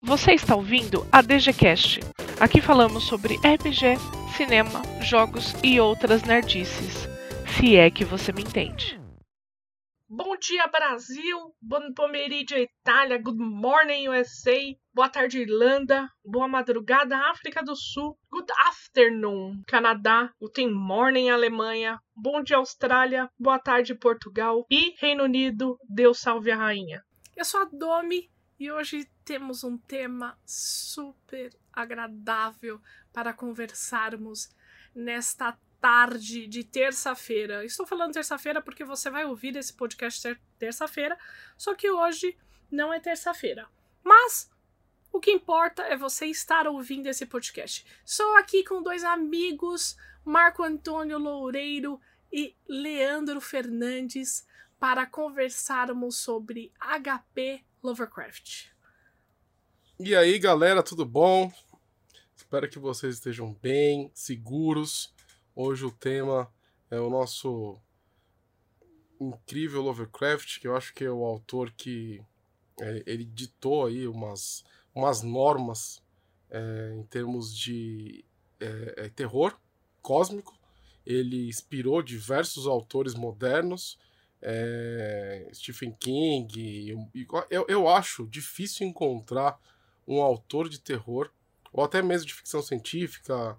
Você está ouvindo a DGCast. Aqui falamos sobre RPG, cinema, jogos e outras nerdices. Se é que você me entende. Bom dia, Brasil! Bom pomeriggio, Itália! Good morning, USA! Boa tarde, Irlanda! Boa madrugada, África do Sul! Good afternoon, Canadá! Guten morning, Alemanha! Bom dia, Austrália! Boa tarde, Portugal! E Reino Unido, Deus salve a rainha! Eu sou a Domi e hoje temos um tema super agradável para conversarmos nesta tarde de terça-feira. Estou falando terça-feira porque você vai ouvir esse podcast ter terça-feira, só que hoje não é terça-feira. Mas o que importa é você estar ouvindo esse podcast. Sou aqui com dois amigos, Marco Antônio Loureiro e Leandro Fernandes, para conversarmos sobre HP Lovecraft. E aí, galera, tudo bom? Espero que vocês estejam bem, seguros. Hoje o tema é o nosso incrível Lovecraft, que eu acho que é o autor que é, ele ditou aí umas, umas normas é, em termos de é, é terror cósmico. Ele inspirou diversos autores modernos, é, Stephen King. Eu, eu acho difícil encontrar um autor de terror, ou até mesmo de ficção científica,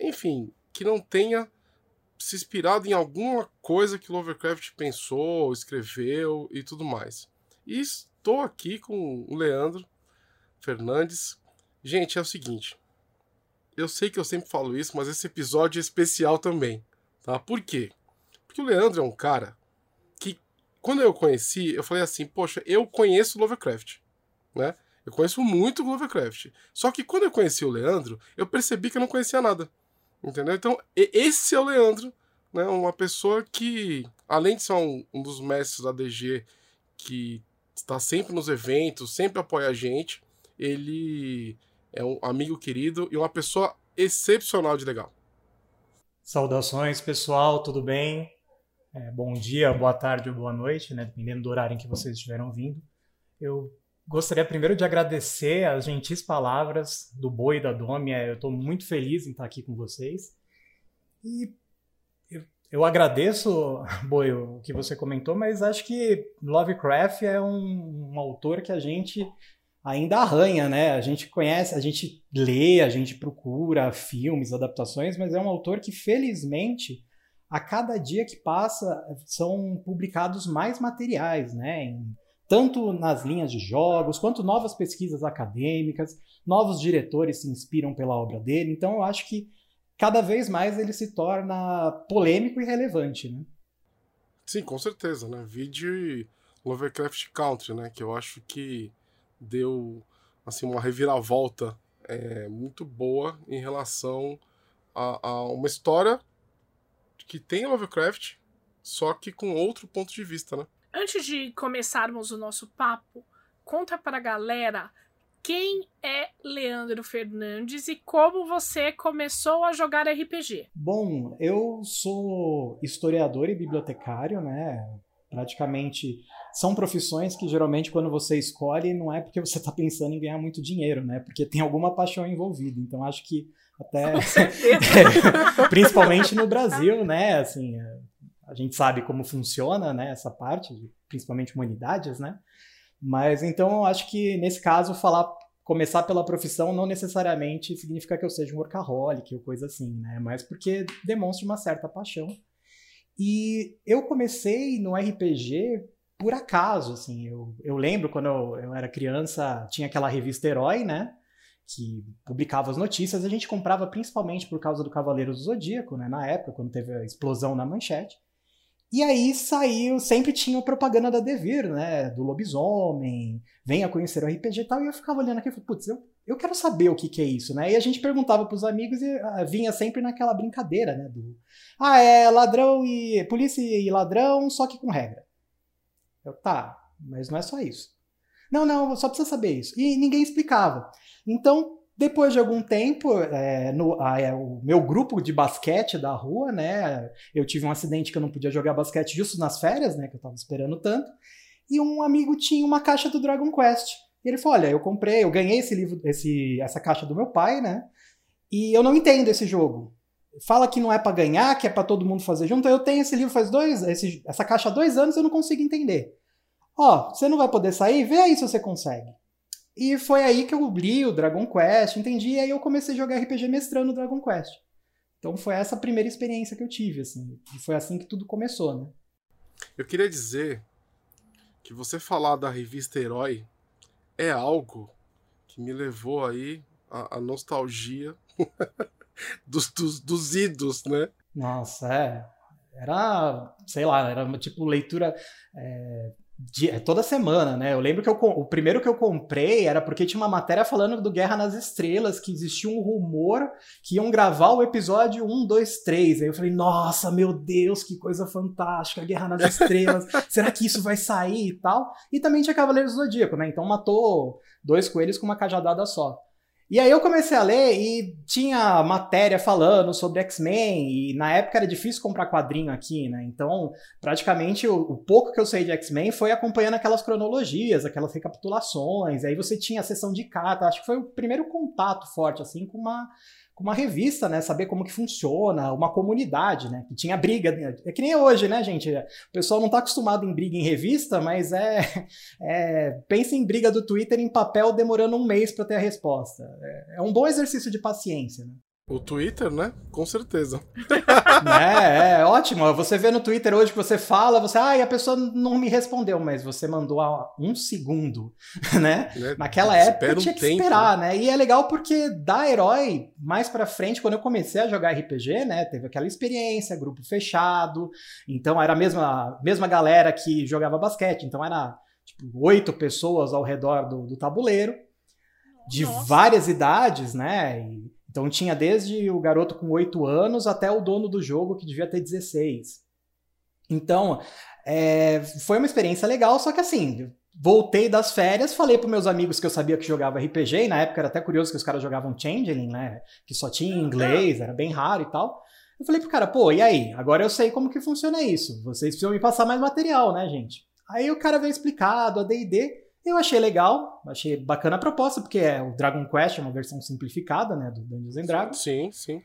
enfim, que não tenha se inspirado em alguma coisa que Lovecraft pensou, escreveu e tudo mais. E estou aqui com o Leandro Fernandes. Gente, é o seguinte. Eu sei que eu sempre falo isso, mas esse episódio é especial também, tá? Por quê? Porque o Leandro é um cara que, quando eu conheci, eu falei assim, poxa, eu conheço Lovecraft, né? Eu conheço muito Lovecraft. Só que quando eu conheci o Leandro, eu percebi que eu não conhecia nada. Entendeu? Então, esse é o Leandro, né? Uma pessoa que, além de ser um, um dos mestres da DG, que está sempre nos eventos, sempre apoia a gente, ele é um amigo querido e uma pessoa excepcional de legal. Saudações, pessoal, tudo bem? É, bom dia, boa tarde ou boa noite, né? Dependendo do horário em que vocês estiveram vindo. Eu gostaria primeiro de agradecer as gentis palavras do Boi e da Domi. É, eu estou muito feliz em estar aqui com vocês. E eu, eu agradeço, Boi, o que você comentou, mas acho que Lovecraft é um, um autor que a gente ainda arranha, né? A gente conhece, a gente lê, a gente procura filmes, adaptações, mas é um autor que felizmente a cada dia que passa são publicados mais materiais, né? Em tanto nas linhas de jogos, quanto novas pesquisas acadêmicas, novos diretores se inspiram pela obra dele, então eu acho que cada vez mais ele se torna polêmico e relevante, né? Sim, com certeza, né? Vide Lovecraft Country, né? Que eu acho que deu assim uma reviravolta é, muito boa em relação a, a uma história que tem Lovecraft, só que com outro ponto de vista, né? Antes de começarmos o nosso papo, conta pra galera quem é Leandro Fernandes e como você começou a jogar RPG. Bom, eu sou historiador e bibliotecário, né? Praticamente são profissões que geralmente quando você escolhe não é porque você está pensando em ganhar muito dinheiro, né? Porque tem alguma paixão envolvida. Então acho que até principalmente no Brasil, né? Assim, a gente sabe como funciona, né, essa parte, principalmente humanidades, né? Mas então eu acho que nesse caso falar começar pela profissão não necessariamente significa que eu seja um workaholic ou coisa assim, né? Mas porque demonstra uma certa paixão. E eu comecei no RPG por acaso, assim. Eu, eu lembro quando eu, eu era criança, tinha aquela revista Herói, né? Que publicava as notícias. A gente comprava principalmente por causa do Cavaleiro do Zodíaco, né? Na época, quando teve a explosão na manchete. E aí saiu, sempre tinha propaganda da Devir, né? Do lobisomem, venha conhecer o RPG e tal. E eu ficava olhando aqui e falei, putz, eu, eu quero saber o que, que é isso, né? E a gente perguntava pros amigos e ah, vinha sempre naquela brincadeira, né? Do, ah, é ladrão e. polícia e ladrão, só que com regra. Eu, tá, mas não é só isso. Não, não, só precisa saber isso. E ninguém explicava. Então, depois de algum tempo, é, no, a, é, o meu grupo de basquete da rua, né? Eu tive um acidente que eu não podia jogar basquete justo nas férias, né? Que eu tava esperando tanto. E um amigo tinha uma caixa do Dragon Quest. E ele falou: olha, eu comprei, eu ganhei esse livro, esse, essa caixa do meu pai, né? E eu não entendo esse jogo. Fala que não é para ganhar, que é para todo mundo fazer junto. Eu tenho esse livro faz dois, esse, essa caixa há dois anos, eu não consigo entender. Ó, você não vai poder sair? Vê aí se você consegue. E foi aí que eu li o Dragon Quest, entendi, e aí eu comecei a jogar RPG mestrando Dragon Quest. Então foi essa a primeira experiência que eu tive, assim. E foi assim que tudo começou, né? Eu queria dizer que você falar da revista Herói é algo que me levou aí à, nostalgia dos, dos, dos idos, né? Nossa, é. Era, sei lá, era uma tipo leitura é, é toda semana, né? Eu lembro que eu, o primeiro que eu comprei era porque tinha uma matéria falando do Guerra nas Estrelas, que existia um rumor que iam gravar o episódio 1, 2, 3. Aí eu falei, nossa, meu Deus, que coisa fantástica, Guerra nas Estrelas, será que isso vai sair e tal? E também tinha Cavaleiros do Zodíaco, né? Então matou dois coelhos com uma cajadada só. E aí eu comecei a ler e tinha matéria falando sobre X-Men, e na época era difícil comprar quadrinho aqui, né? Então, praticamente, o, o pouco que eu sei de X-Men foi acompanhando aquelas cronologias, aquelas recapitulações, aí você tinha a sessão de carta, acho que foi o primeiro contato forte, assim, com uma com uma revista, né? Saber como que funciona, uma comunidade, né? Que tinha briga. É que nem hoje, né, gente? O pessoal não está acostumado em briga em revista, mas é, é. Pensa em briga do Twitter em papel demorando um mês para ter a resposta. É, é um bom exercício de paciência, né? O Twitter, né? Com certeza. é, é ótimo. Você vê no Twitter hoje que você fala, você, ah, e a pessoa não me respondeu, mas você mandou há um segundo, né? É, Naquela época um tinha que tempo, esperar, né? né? E é legal porque da herói, mais pra frente, quando eu comecei a jogar RPG, né? Teve aquela experiência, grupo fechado. Então era a mesma, mesma galera que jogava basquete. Então era tipo oito pessoas ao redor do, do tabuleiro. De Nossa. várias idades, né? E, então tinha desde o garoto com 8 anos até o dono do jogo que devia ter 16. Então, é, foi uma experiência legal, só que assim, voltei das férias, falei para meus amigos que eu sabia que jogava RPG, e na época era até curioso que os caras jogavam Changeling, né? Que só tinha em inglês, era bem raro e tal. Eu falei pro cara, pô, e aí? Agora eu sei como que funciona isso. Vocês precisam me passar mais material, né, gente? Aí o cara veio explicado, a D&D, eu achei legal, achei bacana a proposta, porque é o Dragon Quest, é uma versão simplificada, né, do Dungeons and Dragons. Sim, sim.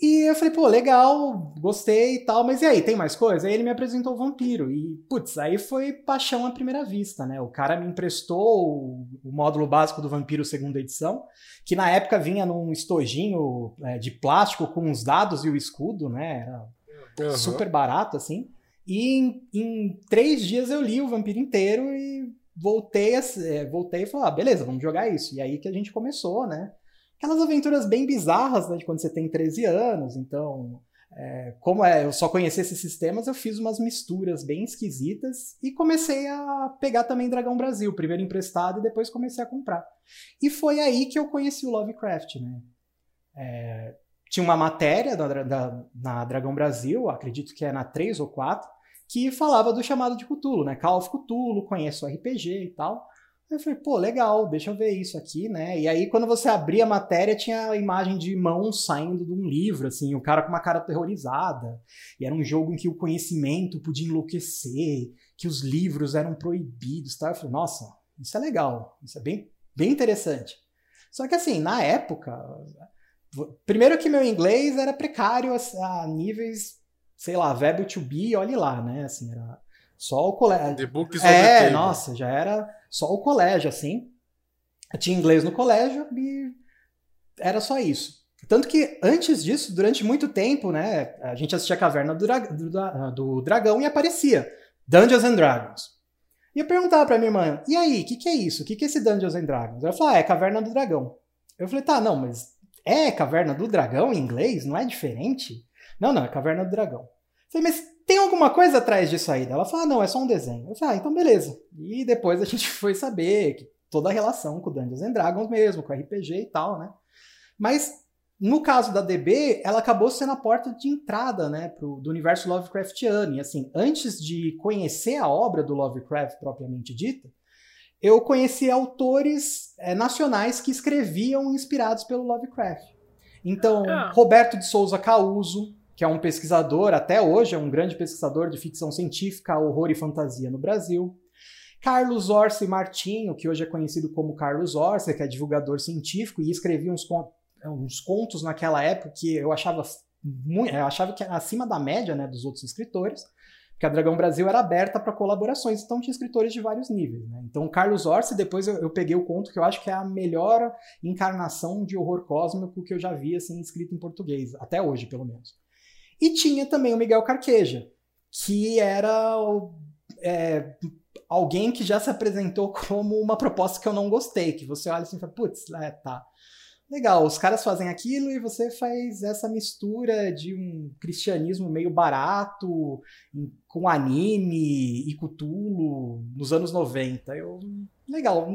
E eu falei, pô, legal, gostei e tal, mas e aí, tem mais coisa? Aí ele me apresentou o vampiro. E, putz, aí foi paixão à primeira vista, né? O cara me emprestou o, módulo básico do vampiro segunda edição, que na época vinha num estojinho é, de plástico com os dados e o escudo, né? Era uhum. super barato, assim. E em, em três dias eu li o vampiro inteiro e voltei, a, é, voltei e falei, ah, beleza, vamos jogar isso. E aí que a gente começou, né? Aquelas aventuras bem bizarras, né, de quando você tem 13 anos, então... É, como é, eu só conhecia esses sistemas, eu fiz umas misturas bem esquisitas e comecei a pegar também Dragão Brasil, primeiro emprestado e depois comecei a comprar. E foi aí que eu conheci o Lovecraft, né? É, tinha uma matéria da, da, na Dragão Brasil, acredito que é na 3 ou 4, que falava do chamado de Cthulhu, né? Call of Cthulhu, conheço RPG e tal. Aí eu falei, pô, legal, deixa eu ver isso aqui, né? E aí, quando você abria a matéria, tinha a imagem de mãos saindo de um livro, assim, o cara com uma cara terrorizada. E era um jogo em que o conhecimento podia enlouquecer, que os livros eram proibidos, tá? Eu falei, nossa, isso é legal, isso é bem, bem interessante. Só que, assim, na época, primeiro que meu inglês era precário a níveis sei lá, verbo to be, olhe lá, né? Assim, era só o colégio. The books é, the nossa, já era só o colégio, assim. Eu tinha inglês no colégio e era só isso. Tanto que antes disso, durante muito tempo, né, a gente assistia a Caverna do, Dra do, do Dragão e aparecia Dungeons and Dragons. E eu perguntava pra minha irmã, e aí, o que, que é isso? O que, que é esse Dungeons and Dragons? Ela falou, ah, é Caverna do Dragão. Eu falei, tá, não, mas é Caverna do Dragão em inglês? Não é diferente? Não, não, é Caverna do Dragão. Eu falei, mas tem alguma coisa atrás disso aí? Ela falou, ah, não, é só um desenho. Eu falei, ah, então beleza. E depois a gente foi saber que toda a relação com Dungeons and Dragons mesmo, com RPG e tal, né? Mas no caso da DB, ela acabou sendo a porta de entrada, né, pro, do universo Lovecraftiano. E assim, antes de conhecer a obra do Lovecraft propriamente dita, eu conheci autores é, nacionais que escreviam inspirados pelo Lovecraft. Então, ah. Roberto de Souza Causo, que é um pesquisador, até hoje é um grande pesquisador de ficção científica, horror e fantasia no Brasil. Carlos Orsi Martinho, que hoje é conhecido como Carlos Orsi, que é divulgador científico e escrevia uns, uns contos naquela época que eu achava muito, eu achava que era acima da média né, dos outros escritores, porque a Dragão Brasil era aberta para colaborações, então tinha escritores de vários níveis. Né? Então, Carlos Orsi, depois eu, eu, peguei o conto que eu acho que é a melhor encarnação de horror cósmico que eu já vi assim, escrito em português, até hoje, pelo menos. E tinha também o Miguel Carqueja, que era é, alguém que já se apresentou como uma proposta que eu não gostei, que você olha assim e fala, putz, é, tá legal, os caras fazem aquilo e você faz essa mistura de um cristianismo meio barato com anime e Cthulhu nos anos 90. Eu, legal,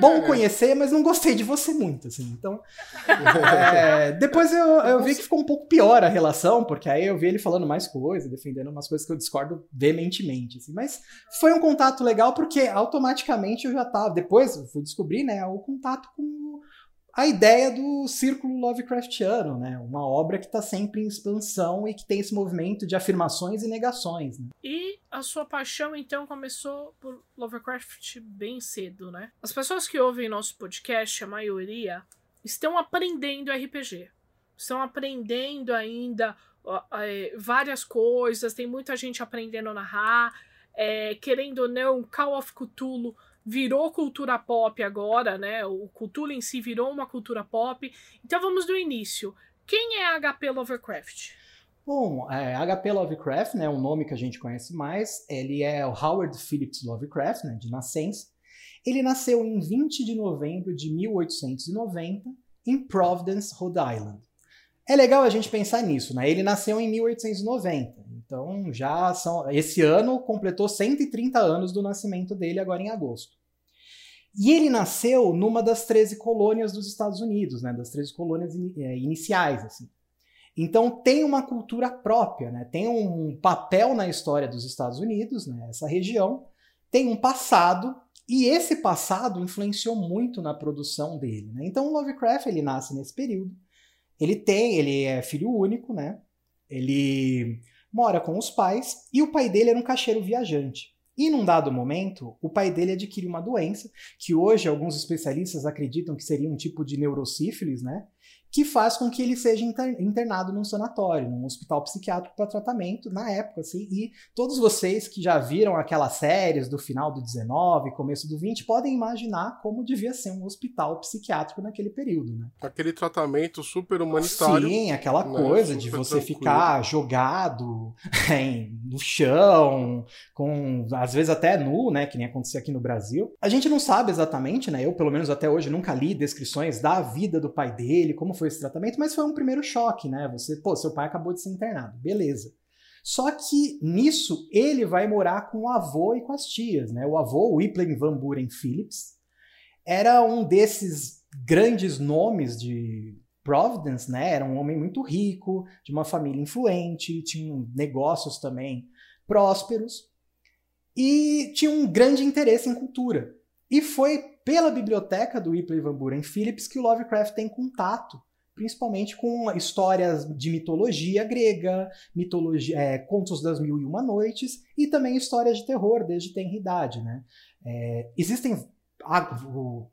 bom conhecer, mas não gostei de você muito, assim. Então, é, depois eu, eu vi que ficou um pouco pior a relação, porque aí eu vi ele falando mais coisas, defendendo umas coisas que eu discordo veementemente, assim. Mas foi um contato legal porque automaticamente eu já tava, depois eu fui descobrir, né, o contato com a ideia do círculo Lovecraftiano, né? Uma obra que está sempre em expansão e que tem esse movimento de afirmações e negações. Né? E a sua paixão, então, começou por Lovecraft bem cedo, né? As pessoas que ouvem nosso podcast, a maioria, estão aprendendo RPG. Estão aprendendo ainda é, várias coisas, tem muita gente aprendendo a narrar. É, querendo ou não, Call of Cthulhu virou cultura pop agora, né? O Cthulhu em si virou uma cultura pop. Então vamos do início. Quem é HP Lovecraft? Bom, é, HP Lovecraft, né, um nome que a gente conhece mais, ele é o Howard Phillips Lovecraft, né, de nascença. Ele nasceu em 20 de novembro de 1890 em Providence, Rhode Island. É legal a gente pensar nisso, né? Ele nasceu em 1890, então já são. Esse ano completou 130 anos do nascimento dele, agora em agosto. E ele nasceu numa das 13 colônias dos Estados Unidos, né? Das 13 colônias é, iniciais, assim. Então tem uma cultura própria, né? Tem um papel na história dos Estados Unidos, né? Essa região tem um passado e esse passado influenciou muito na produção dele. Né? Então Lovecraft ele nasce nesse período ele tem, ele é filho único, né? Ele mora com os pais e o pai dele era um caixeiro viajante. E num dado momento, o pai dele adquire uma doença que hoje alguns especialistas acreditam que seria um tipo de neurosífilis, né? Que faz com que ele seja internado num sanatório, num hospital psiquiátrico para tratamento na época, assim, e todos vocês que já viram aquelas séries do final do 19, começo do 20, podem imaginar como devia ser um hospital psiquiátrico naquele período, né? Aquele tratamento super humanitário. Sim, aquela né? coisa de você tranquilo. ficar jogado no chão, com às vezes até nu, né, que nem aconteceu aqui no Brasil. A gente não sabe exatamente, né? Eu pelo menos até hoje nunca li descrições da vida do pai dele, como foi foi esse tratamento, mas foi um primeiro choque, né? Você, pô, seu pai acabou de ser internado, beleza. Só que nisso ele vai morar com o avô e com as tias, né? O avô, Whipling Van Buren Phillips, era um desses grandes nomes de Providence, né? Era um homem muito rico, de uma família influente, tinha negócios também prósperos e tinha um grande interesse em cultura. E foi pela biblioteca do Whipple Van Buren Phillips que o Lovecraft tem contato principalmente com histórias de mitologia grega, mitologia, é, contos das mil e uma noites e também histórias de terror desde tenra idade, né? É, existem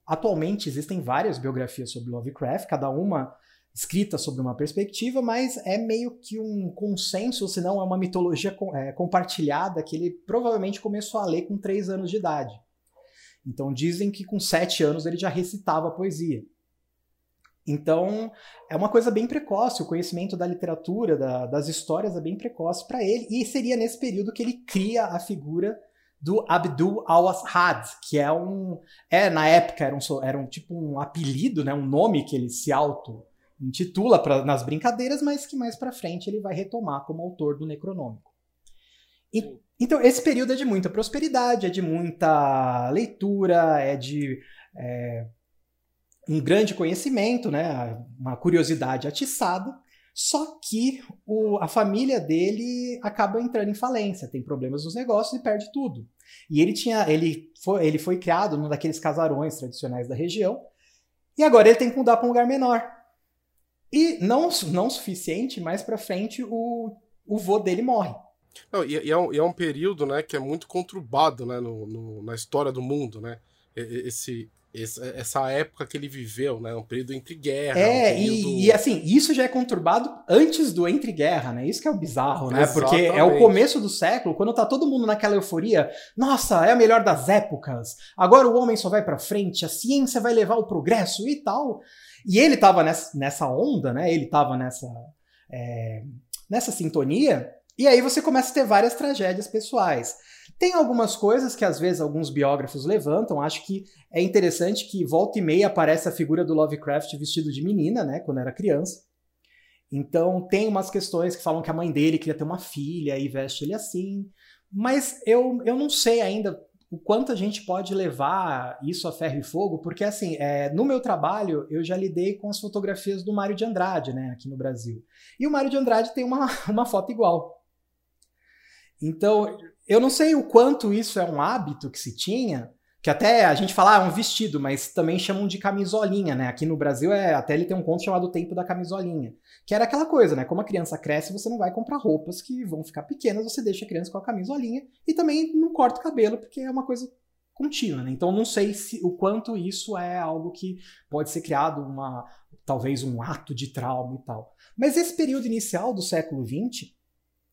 atualmente existem várias biografias sobre Lovecraft, cada uma escrita sobre uma perspectiva, mas é meio que um consenso, se não é uma mitologia é, compartilhada que ele provavelmente começou a ler com três anos de idade. Então dizem que com sete anos ele já recitava poesia. Então, é uma coisa bem precoce, o conhecimento da literatura, da, das histórias é bem precoce para ele, e seria nesse período que ele cria a figura do Abdul al-Assad, que é um. É, na época era um, era um tipo um apelido, né, um nome que ele se auto-intitula pra, nas brincadeiras, mas que mais para frente ele vai retomar como autor do Necronômico. E, então, esse período é de muita prosperidade, é de muita leitura, é de. É, um grande conhecimento, né, uma curiosidade atiçada, só que o, a família dele acaba entrando em falência, tem problemas nos negócios e perde tudo. E ele tinha, ele foi, ele foi criado num daqueles casarões tradicionais da região, e agora ele tem que mudar para um lugar menor. E não não suficiente, mais para frente o o vô dele morre. Não, e, e, é um, e, é um, período né, que é muito conturbado né, no, no, na história do mundo, né? Esse, essa época que ele viveu, né? Um período entre guerras. É, um período... e, e, assim, isso já é conturbado antes do entre guerra, né? Isso que é o bizarro, né? Exatamente. Porque é o começo do século, quando tá todo mundo naquela euforia, nossa, é a melhor das épocas. Agora o homem só vai para frente, a ciência vai levar o progresso e tal. E ele tava nessa, nessa onda, né? Ele tava nessa é, nessa sintonia. E aí você começa a ter várias tragédias pessoais. Tem algumas coisas que às vezes alguns biógrafos levantam. Acho que é interessante que volta e meia aparece a figura do Lovecraft vestido de menina, né, quando era criança. Então tem umas questões que falam que a mãe dele queria ter uma filha e veste ele assim. Mas eu, eu não sei ainda o quanto a gente pode levar isso a ferro e fogo, porque assim, é, no meu trabalho eu já lidei com as fotografias do Mário de Andrade, né, aqui no Brasil. E o Mário de Andrade tem uma, uma foto igual. Então, eu não sei o quanto isso é um hábito que se tinha, que até a gente fala, ah, é um vestido, mas também chamam de camisolinha, né? Aqui no Brasil, é até ele tem um conto chamado Tempo da Camisolinha, que era aquela coisa, né? Como a criança cresce, você não vai comprar roupas que vão ficar pequenas, você deixa a criança com a camisolinha e também não corta o cabelo, porque é uma coisa contínua, né? Então não sei se o quanto isso é algo que pode ser criado uma talvez um ato de trauma e tal. Mas esse período inicial do século XX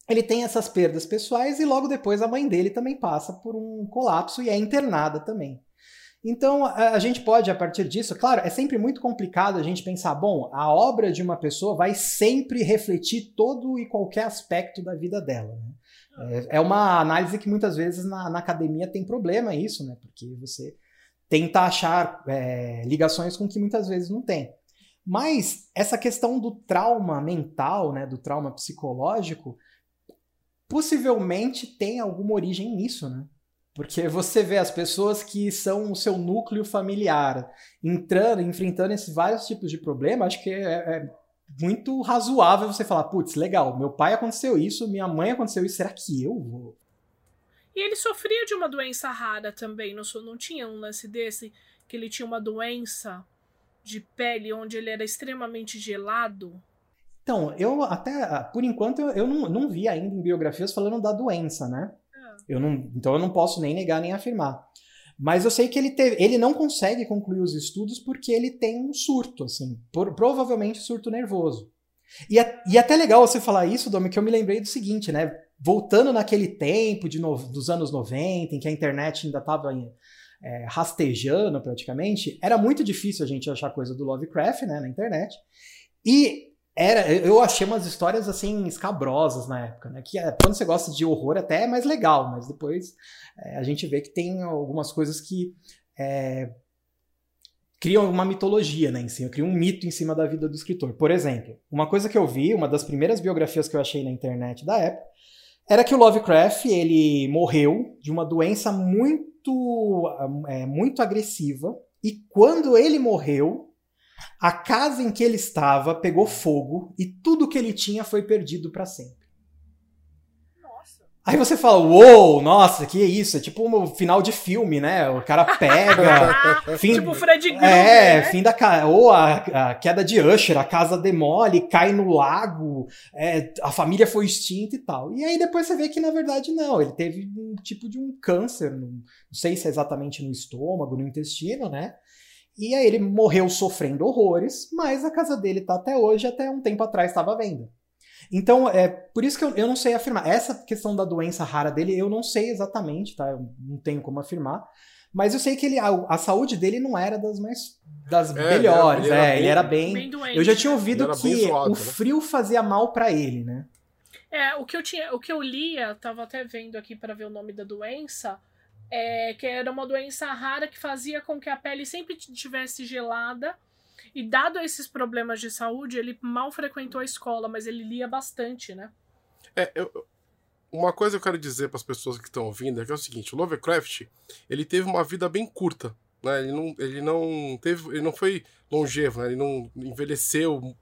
ele tem essas perdas pessoais e logo depois a mãe dele também passa por um colapso e é internada também. Então a gente pode, a partir disso, claro, é sempre muito complicado a gente pensar, bom, a obra de uma pessoa vai sempre refletir todo e qualquer aspecto da vida dela. Né? É, é uma análise que muitas vezes na, na, academia tem problema isso, né? Porque você tenta achar é, ligações com que muitas vezes não tem. Mas essa questão do trauma mental, né, do trauma psicológico, possivelmente tem alguma origem nisso, né? Porque você vê as pessoas que são o seu núcleo familiar entrando, enfrentando esses vários tipos de problema, acho que é, é muito razoável você falar, putz, legal, meu pai aconteceu isso, minha mãe aconteceu isso, será que eu vou? E ele sofria de uma doença rara também, não, não tinha um lance desse, que ele tinha uma doença de pele onde ele era extremamente gelado? Então, eu até, por enquanto, eu, eu não, não vi ainda em biografias falando da doença, né? É. Eu não, então eu não posso nem negar nem afirmar. Mas eu sei que ele, teve, ele não consegue concluir os estudos porque ele tem um surto, assim, por, provavelmente surto nervoso. E, é, e é até legal você falar isso, Domi, que eu me lembrei do seguinte, né? Voltando naquele tempo de no, dos anos 90, em que a internet ainda estava é, rastejando praticamente, era muito difícil a gente achar coisa do Lovecraft né, na internet. E era, eu achei umas histórias assim escabrosas na época, né? Que é, quando você gosta de horror até é mais legal, mas depois é, a gente vê que tem algumas coisas que é, criam uma mitologia, né? Em cima, criam um mito em cima da vida do escritor. Por exemplo, uma coisa que eu vi, uma das primeiras biografias que eu achei na internet da época, era que o Lovecraft ele morreu de uma doença muito, é, muito agressiva e quando ele morreu a casa em que ele estava pegou fogo e tudo que ele tinha foi perdido para sempre. Nossa. Aí você fala, uou, wow, nossa, que isso? É tipo um final de filme, né? O cara pega. fim, tipo Fred Green, É, né? fim da Ou a, a, queda de Usher, a casa demole, cai no lago, é, a família foi extinta e tal. E aí depois você vê que na verdade não, ele teve um tipo de um câncer, não sei se é exatamente no estômago, no intestino, né? E aí ele morreu sofrendo horrores, mas a casa dele tá até hoje, até um tempo atrás estava à venda. Então, é por isso que eu, eu não sei afirmar. Essa questão da doença rara dele, eu não sei exatamente, tá? Eu não tenho como afirmar. Mas eu sei que ele, a, a saúde dele não era das mais das é, melhores. Ele era, é, ele era bem. bem doente, eu já tinha ouvido que zoado, o né? frio fazia mal para ele, né? É, o que eu tinha, o que eu lia, tava até vendo aqui para ver o nome da doença é, que era uma doença rara que fazia com que a pele sempre estivesse gelada. E dado esses problemas de saúde, ele mal frequentou a escola, mas ele lia bastante, né? É, eu, uma coisa eu quero dizer para as pessoas que estão ouvindo é que é o seguinte: o Lovecraft ele teve uma vida bem curta, né? Ele não, ele não teve, ele não foi longevo, né? Ele não envelheceu.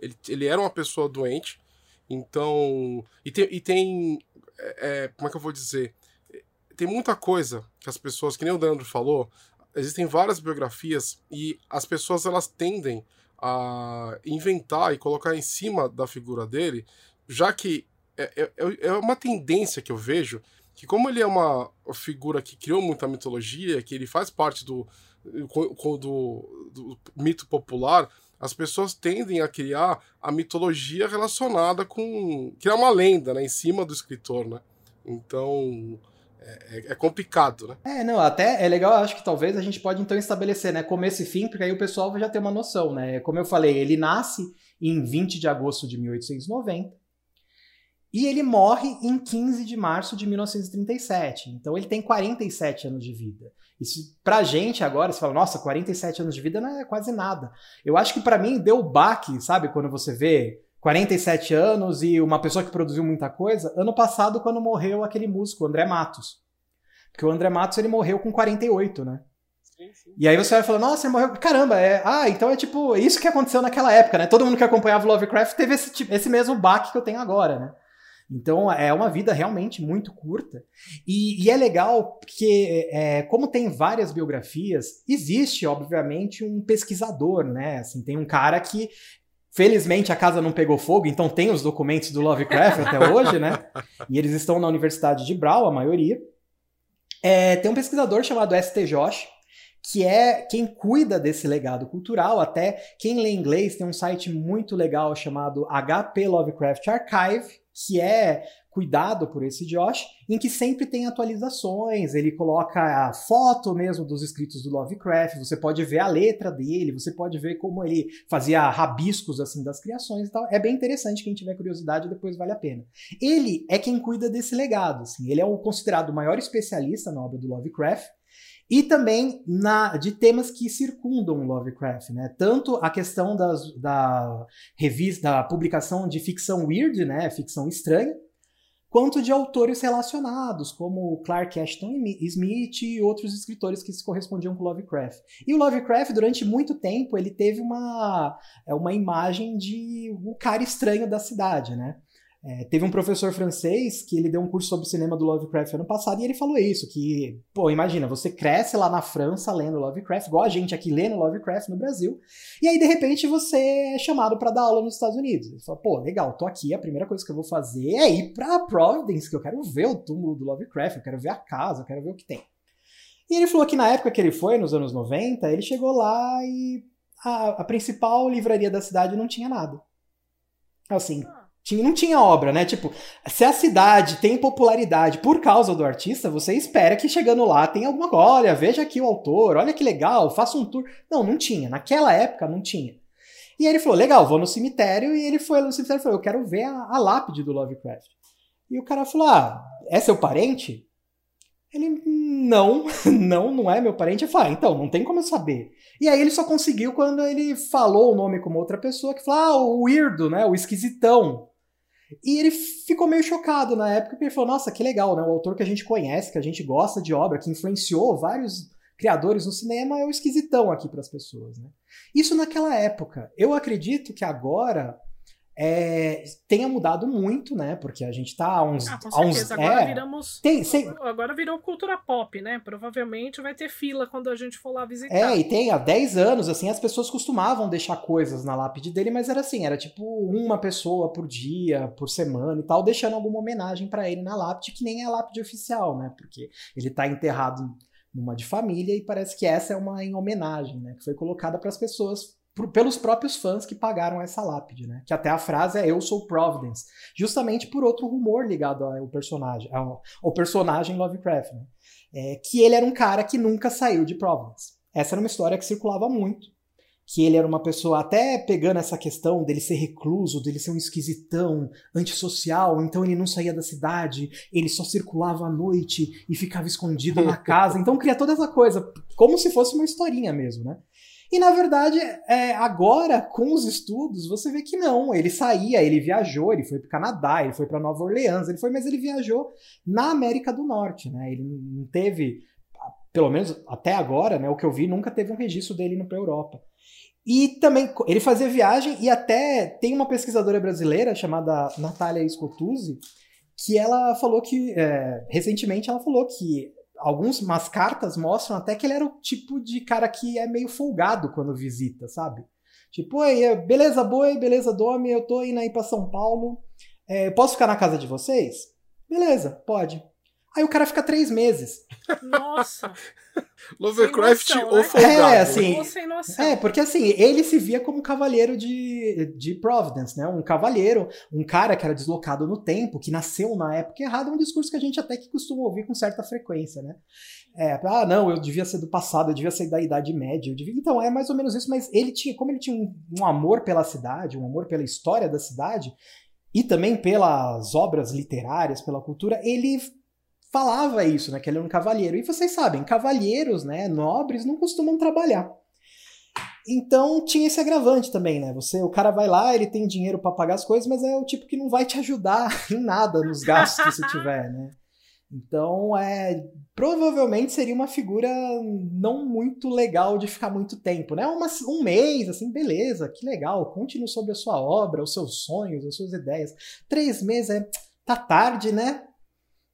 Ele, ele era uma pessoa doente, então e tem, e tem é, é como é que eu vou dizer? Tem muita coisa que as pessoas, que nem o Leandro falou, existem várias biografias e as pessoas elas tendem a inventar e colocar em cima da figura dele, já que é, é, é uma tendência que eu vejo que como ele é uma figura que criou muita mitologia, que ele faz parte do, do, do mito popular, as pessoas tendem a criar a mitologia relacionada com. criar uma lenda né, em cima do escritor, né? Então. É, é, é, complicado, né? É, não, até é legal, acho que talvez a gente pode então estabelecer, né, começo e fim, porque aí o pessoal já ter uma noção, né? Como eu falei, ele nasce em 20 de agosto de 1890 e ele morre em 15 de março de 1937. Então ele tem 47 anos de vida. Isso pra gente agora, você fala, nossa, 47 anos de vida não é quase nada. Eu acho que para mim deu baque, sabe, quando você vê 47 anos e uma pessoa que produziu muita coisa, ano passado quando morreu aquele músico, André Matos. Porque o André Matos ele morreu com 48, né? E aí você vai falar, nossa, ele morreu. Caramba, é. Ah, então é tipo isso que aconteceu naquela época, né? Todo mundo que acompanhava Lovecraft teve esse, esse mesmo baque que eu tenho agora, né? Então é uma vida realmente muito curta. E, e é legal porque, é, como tem várias biografias, existe, obviamente, um pesquisador, né? Assim, tem um cara que. Felizmente a casa não pegou fogo, então tem os documentos do Lovecraft até hoje, né? E eles estão na Universidade de Brown, a maioria. É, tem um pesquisador chamado S.T. Josh, que é quem cuida desse legado cultural. Até quem lê inglês tem um site muito legal chamado HP Lovecraft Archive, que é cuidado por esse Josh, em que sempre tem atualizações, ele coloca a foto mesmo dos escritos do Lovecraft, você pode ver a letra dele, você pode ver como ele fazia rabiscos assim das criações e tal. É bem interessante, quem tiver curiosidade depois vale a pena. Ele é quem cuida desse legado, assim, ele é o considerado o maior especialista na obra do Lovecraft, e também na, de temas que circundam Lovecraft, né? Tanto a questão das, da revista, da publicação de ficção weird, né? Ficção estranha, quanto de autores relacionados, como Clark Ashton Smith e outros escritores que se correspondiam com Lovecraft. E o Lovecraft, durante muito tempo, ele teve uma, é, uma imagem de o cara estranho da cidade, né? É, teve um professor francês que ele deu um curso sobre cinema do Lovecraft ano passado e ele falou isso, que, pô, imagina, você cresce lá na França lendo Lovecraft, igual a gente aqui lendo Lovecraft no Brasil, e aí de repente você é chamado para dar aula nos Estados Unidos. Ele falou, pô, legal, tô aqui, a primeira coisa que eu vou fazer é ir pra Providence, que eu quero ver o túmulo do Lovecraft, eu quero ver a casa, eu quero ver o que tem. E ele falou que na época que ele foi, nos anos 90, ele chegou lá e a, a principal livraria da cidade não tinha nada. Assim, tinha, não tinha obra, né? Tipo, se a cidade tem popularidade por causa do artista, você espera que chegando lá tenha alguma coisa. Olha, veja aqui o autor, olha que legal, faça um tour. Não, não tinha. Naquela época não tinha. E aí ele falou: legal, vou no cemitério. E ele foi no cemitério e falou: eu quero ver a, a lápide do Lovecraft. E o cara falou: ah, é seu parente? Ele, não, não, não é meu parente. Eu falei, ah, então, não tem como eu saber. E aí ele só conseguiu quando ele falou o nome como outra pessoa, que falou, ah, o weirdo, né, o esquisitão. E ele ficou meio chocado na época, porque ele falou: nossa, que legal, né? O autor que a gente conhece, que a gente gosta de obra, que influenciou vários criadores no cinema, é o esquisitão aqui para as pessoas, né? Isso naquela época. Eu acredito que agora é, tenha mudado muito, né? Porque a gente tá há uns. Ah, com certeza. Uns, agora é, viramos. tem, tem, agora virou cultura pop, né? Provavelmente vai ter fila quando a gente for lá visitar. É, e tem há 10 anos, assim, as pessoas costumavam deixar coisas na lápide dele, mas era assim, era tipo uma pessoa por dia, por semana e tal, deixando alguma homenagem para ele na lápide, que nem é a lápide oficial, né? Porque ele tá enterrado numa de família e parece que essa é uma em homenagem, né? Que foi colocada para as pessoas pelos próprios fãs que pagaram essa lápide, né? Que até a frase é Eu sou Providence, justamente por outro rumor ligado ao personagem, ao, ao personagem Lovecraft, né? É, que ele era um cara que nunca saiu de Providence. Essa era uma história que circulava muito, que ele era uma pessoa, até pegando essa questão dele ser recluso, dele ser um esquisitão, antissocial, então ele não saía da cidade, ele só circulava à noite e ficava escondido na casa, então cria toda essa coisa, como se fosse uma historinha mesmo, né? E na verdade, é, agora, com os estudos, você vê que não. Ele saía, ele viajou, ele foi para o Canadá, ele foi para Nova Orleans, ele foi, mas ele viajou na América do Norte, né? Ele não teve, pelo menos até agora, né? O que eu vi, nunca teve um registro dele indo para Europa. E também ele fazia viagem e até tem uma pesquisadora brasileira chamada Natália Scotuzzi que ela falou que é, recentemente ela falou que algumas cartas mostram até que ele era o tipo de cara que é meio folgado quando visita, sabe? Tipo, Oi, beleza boi, beleza dome, eu tô indo aí pra São Paulo, é, posso ficar na casa de vocês? Beleza, pode. Aí o cara fica três meses. Nossa. Lovecraft noção, ou né? folgado. É, assim, Ou sem noção. É, porque assim, ele se via como um cavalheiro de, de Providence, né? Um cavalheiro, um cara que era deslocado no tempo, que nasceu na época errada, é um discurso que a gente até que costuma ouvir com certa frequência, né? É, ah, não, eu devia ser do passado, eu devia ser da Idade Média, eu devia... Então, é mais ou menos isso, mas ele tinha, como ele tinha um, um amor pela cidade, um amor pela história da cidade, e também pelas obras literárias, pela cultura, ele falava isso, né? Que ele era um cavalheiro. E vocês sabem, cavalheiros, né, nobres, não costumam trabalhar. Então tinha esse agravante também, né? Você, o cara vai lá, ele tem dinheiro para pagar as coisas, mas é o tipo que não vai te ajudar em nada nos gastos que você tiver, né? Então, é, provavelmente seria uma figura não muito legal de ficar muito tempo, né? Um mês, assim, beleza, que legal, conte-nos sobre a sua obra, os seus sonhos, as suas ideias. Três meses, é, tá tarde, né?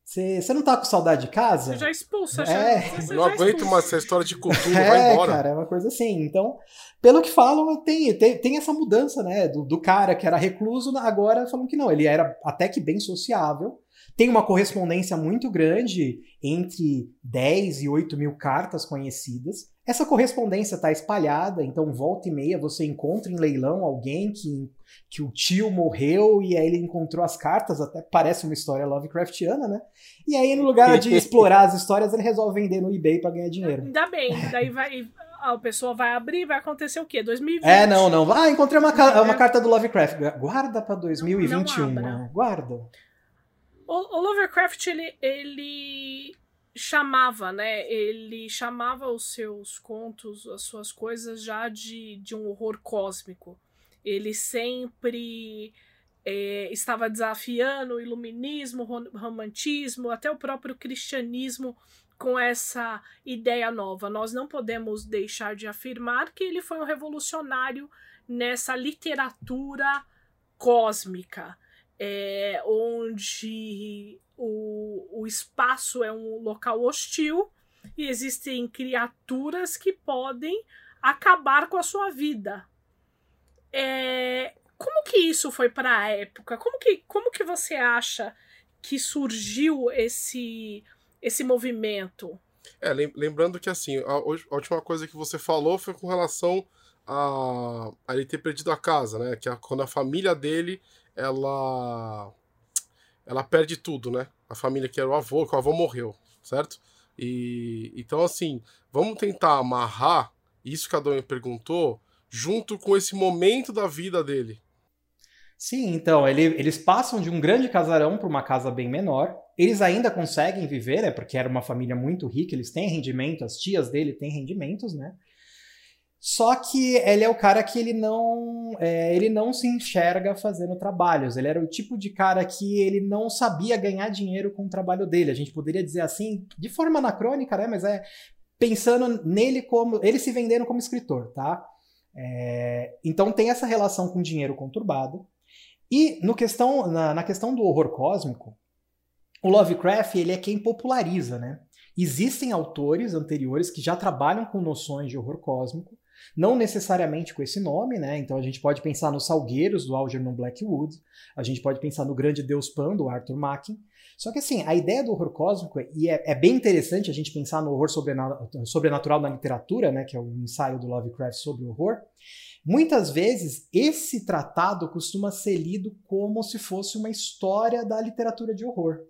Você não tá com saudade de casa? Você já expulsa, É. já. você Não já aguento expulsa. mais essa história de cultura, vai É, embora. cara, é uma coisa assim. Então, pelo que falam, tem, tem, tem essa mudança, né? Do, do cara que era recluso, agora falam que não, ele era até que bem sociável. Tem uma correspondência muito grande entre 10 e 8 mil cartas conhecidas. Essa correspondência está espalhada, então volta e meia você encontra em leilão alguém que, que o tio morreu e aí ele encontrou as cartas, até parece uma história Lovecraftiana, né? E aí, no lugar de explorar as histórias, ele resolve vender no eBay para ganhar dinheiro. Ainda bem, daí vai. A pessoa vai abrir, vai acontecer o quê? 2020. É, não, não. Ah, encontrei uma, ca- uma carta do Lovecraft. Guarda pra 2021. Não abra. né? Guarda. O, o Lovecraft, ele, ele chamava, né? Ele chamava os seus contos, as suas coisas já de, de um horror cósmico. Ele sempre é, estava desafiando o iluminismo, o ro- romantismo, até o próprio cristianismo com essa ideia nova. Nós não podemos deixar de afirmar que ele foi um revolucionário nessa literatura cósmica é, onde o, o espaço é um local hostil e existem criaturas que podem acabar com a sua vida. É, como que isso foi para a época? Como que, como que você acha que surgiu esse, esse movimento? É, lem- lembrando que assim, a, a última coisa que você falou foi com relação a, a ele ter perdido a casa, né? Que é quando a família dele, ela ela perde tudo, né? A família que era o avô, que o avô morreu, certo? E então assim, vamos tentar amarrar isso que a Dona perguntou junto com esse momento da vida dele. Sim, então, ele- eles passam de um grande casarão para uma casa bem menor. Eles ainda conseguem viver, né? Porque era uma família muito rica, eles têm rendimento, as tias dele têm rendimentos, né? Só que ele é o cara que ele não, é, ele não se enxerga fazendo trabalhos. Ele era o tipo de cara que ele não sabia ganhar dinheiro com o trabalho dele. A gente poderia dizer assim, de forma anacrônica, né? Mas é pensando nele como ele se vendendo como escritor, tá? É, então tem essa relação com dinheiro conturbado. E no questão, na, na questão do horror cósmico, o Lovecraft ele é quem populariza, né? Existem autores anteriores que já trabalham com noções de horror cósmico, não necessariamente com esse nome, né? Então a gente pode pensar nos Salgueiros do Algernon Blackwood, a gente pode pensar no Grande Deus Pan do Arthur Machen. Só que assim, a ideia do horror cósmico, e é, é bem interessante a gente pensar no horror sobrena- sobrenatural na literatura, né? Que é o ensaio do Lovecraft sobre o horror. Muitas vezes, esse tratado costuma ser lido como se fosse uma história da literatura de horror.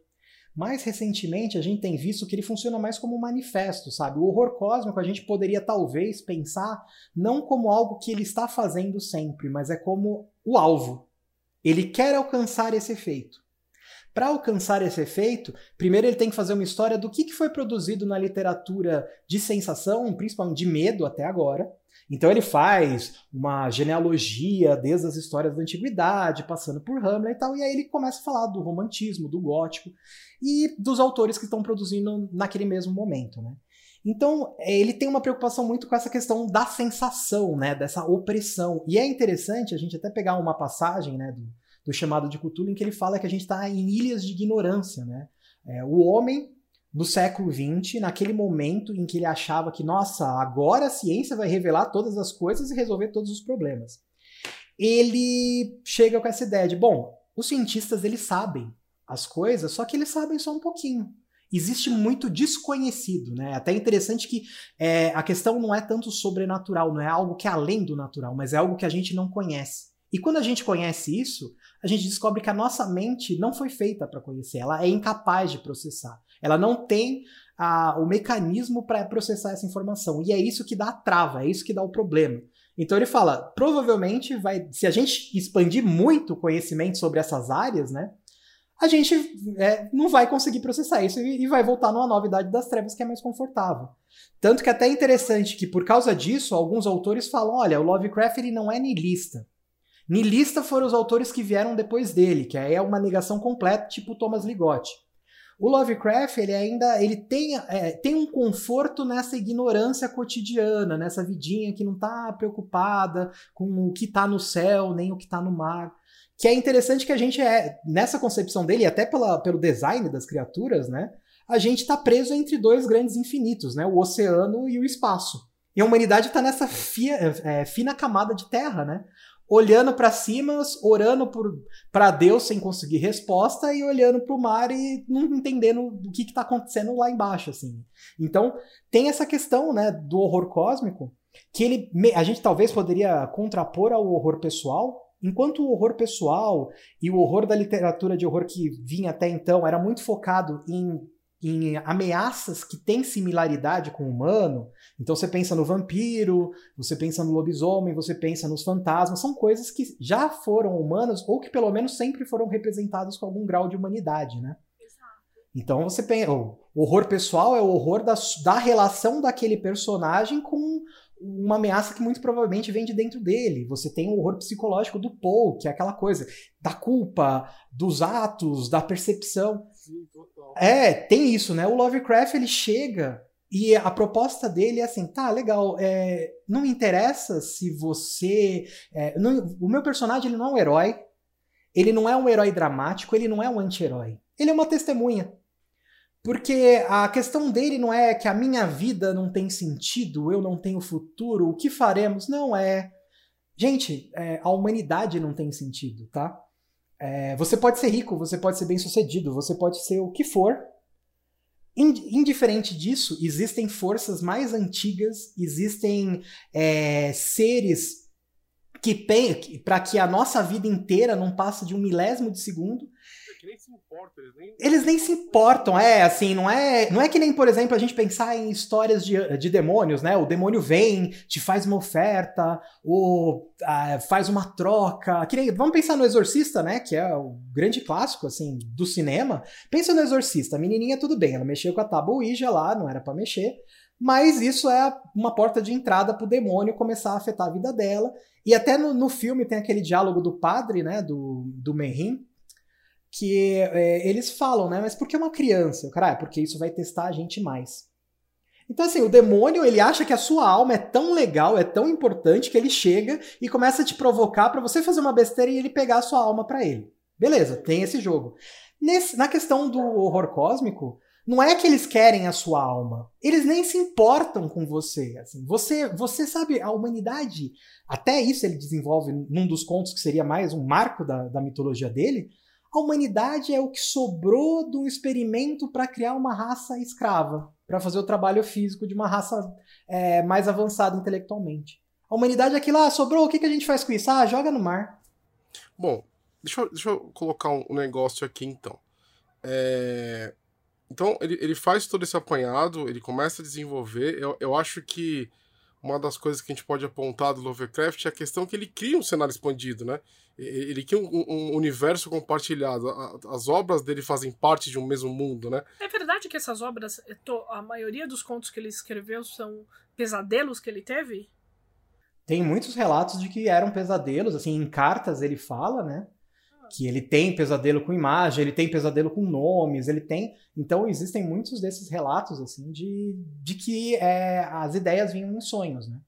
Mais recentemente, a gente tem visto que ele funciona mais como um manifesto, sabe? O horror cósmico a gente poderia talvez pensar não como algo que ele está fazendo sempre, mas é como o alvo. Ele quer alcançar esse efeito. Para alcançar esse efeito, primeiro ele tem que fazer uma história do que que foi produzido na literatura de sensação, principalmente de medo até agora. Então ele faz uma genealogia desde as histórias da antiguidade, passando por Hamlet e tal, e aí ele começa a falar do romantismo, do gótico e dos autores que estão produzindo naquele mesmo momento, né? Então, é, ele tem uma preocupação muito com essa questão da sensação, né, dessa opressão. E é interessante a gente até pegar uma passagem, né, do, do chamado de Cthulhu, em que ele fala que a gente está em ilhas de ignorância, né? É, o homem no século XX, naquele momento em que ele achava que, nossa, agora a ciência vai revelar todas as coisas e resolver todos os problemas. Ele chega com essa ideia de, bom, os cientistas eles sabem as coisas, só que eles sabem só um pouquinho. Existe muito desconhecido, né? Até interessante que é, a questão não é tanto sobrenatural, não é algo que é além do natural, mas é algo que a gente não conhece. E quando a gente conhece isso, a gente descobre que a nossa mente não foi feita para conhecer, ela é incapaz de processar. Ela não tem a, o mecanismo para processar essa informação. E é isso que dá a trava, é isso que dá o problema. Então ele fala, provavelmente vai, se a gente expandir muito o conhecimento sobre essas áreas, né, a gente é, não vai conseguir processar isso e, e vai voltar numa novidade das trevas que é mais confortável. Tanto que é até interessante que por causa disso alguns autores falam, olha, o Lovecraft ele não é niilista. Niilista foram os autores que vieram depois dele, que aí é uma negação completa, tipo Thomas Ligotti. O Lovecraft, ele ainda ele tem, é, tem um conforto nessa ignorância cotidiana, nessa vidinha que não está preocupada com o que está no céu, nem o que está no mar. Que é interessante que a gente é, nessa concepção dele, até pela, pelo design das criaturas, né? A gente está preso entre dois grandes infinitos, né? O oceano e o espaço. E a humanidade está nessa fia, é, fina camada de terra, né? Olhando para cima, orando para Deus sem conseguir resposta e olhando para o mar e não entendendo o que está acontecendo lá embaixo, assim. Então tem essa questão, né, do horror cósmico que ele, a gente talvez poderia contrapor ao horror pessoal. Enquanto o horror pessoal e o horror da literatura de horror que vinha até então era muito focado em em ameaças que têm similaridade com o humano. Então você pensa no vampiro, você pensa no lobisomem, você pensa nos fantasmas, são coisas que já foram humanas ou que pelo menos sempre foram representadas com algum grau de humanidade, né? Então você pensa, o horror pessoal é o horror da, da relação daquele personagem com uma ameaça que muito provavelmente vem de dentro dele. Você tem o horror psicológico do Paul, que é aquela coisa da culpa, dos atos, da percepção. É, tem isso, né? O Lovecraft ele chega e a proposta dele é assim, tá, legal, é, não me interessa se você... É, não, o meu personagem ele não é um herói, ele não é um herói dramático, ele não é um anti-herói. Ele é uma testemunha. Porque a questão dele não é que a minha vida não tem sentido, eu não tenho futuro, o que faremos? Não é. Gente, é, a humanidade não tem sentido, tá? É, você pode ser rico, você pode ser bem sucedido, você pode ser o que for. Indiferente disso, existem forças mais antigas, existem é, seres que, para que a nossa vida inteira não passe de um milésimo de segundo, nem se. Eles nem... eles nem se importam, é, assim, não é, não é que nem, por exemplo, a gente pensar em histórias de, de demônios, né? O demônio vem, te faz uma oferta, ou uh, faz uma troca. Que nem, vamos pensar no Exorcista, né? Que é o grande clássico, assim, do cinema. Pensa no Exorcista, a menininha tudo bem, ela mexeu com a tábua Ouija lá, não era para mexer. Mas isso é uma porta de entrada pro demônio começar a afetar a vida dela. E até no, no filme tem aquele diálogo do padre, né, do, do Merrin, que é, eles falam, né? Mas por que uma criança? Cara, é porque isso vai testar a gente mais. Então, assim, o demônio, ele acha que a sua alma é tão legal, é tão importante, que ele chega e começa a te provocar para você fazer uma besteira e ele pegar a sua alma para ele. Beleza, tem esse jogo. Nesse, na questão do horror cósmico, não é que eles querem a sua alma. Eles nem se importam com você. Assim, você, você sabe, a humanidade, até isso ele desenvolve num dos contos que seria mais um marco da, da mitologia dele, a humanidade é o que sobrou do experimento para criar uma raça escrava, para fazer o trabalho físico de uma raça é, mais avançada intelectualmente. A humanidade é aquilo, ah, sobrou, o que, que a gente faz com isso? Ah, joga no mar. Bom, deixa eu, deixa eu colocar um negócio aqui então. É... Então, ele, ele faz todo esse apanhado, ele começa a desenvolver. Eu, eu acho que uma das coisas que a gente pode apontar do Lovecraft é a questão que ele cria um cenário expandido, né? Ele cria um, um universo compartilhado. As obras dele fazem parte de um mesmo mundo, né? É verdade que essas obras, a maioria dos contos que ele escreveu são pesadelos que ele teve? Tem muitos relatos de que eram pesadelos, assim, em cartas ele fala, né? Que ele tem pesadelo com imagem, ele tem pesadelo com nomes, ele tem. Então existem muitos desses relatos assim de, de que é, as ideias vinham em sonhos, né?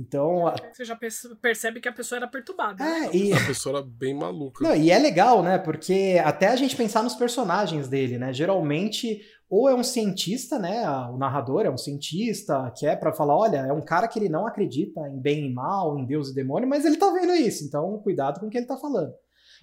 Então. Você já percebe que a pessoa era perturbada. É, né? e... A pessoa era bem maluca. Não, e é legal, né? Porque até a gente pensar nos personagens dele, né? Geralmente, ou é um cientista, né? O narrador é um cientista, que é para falar: olha, é um cara que ele não acredita em bem e mal, em Deus e demônio, mas ele tá vendo isso, então cuidado com o que ele tá falando.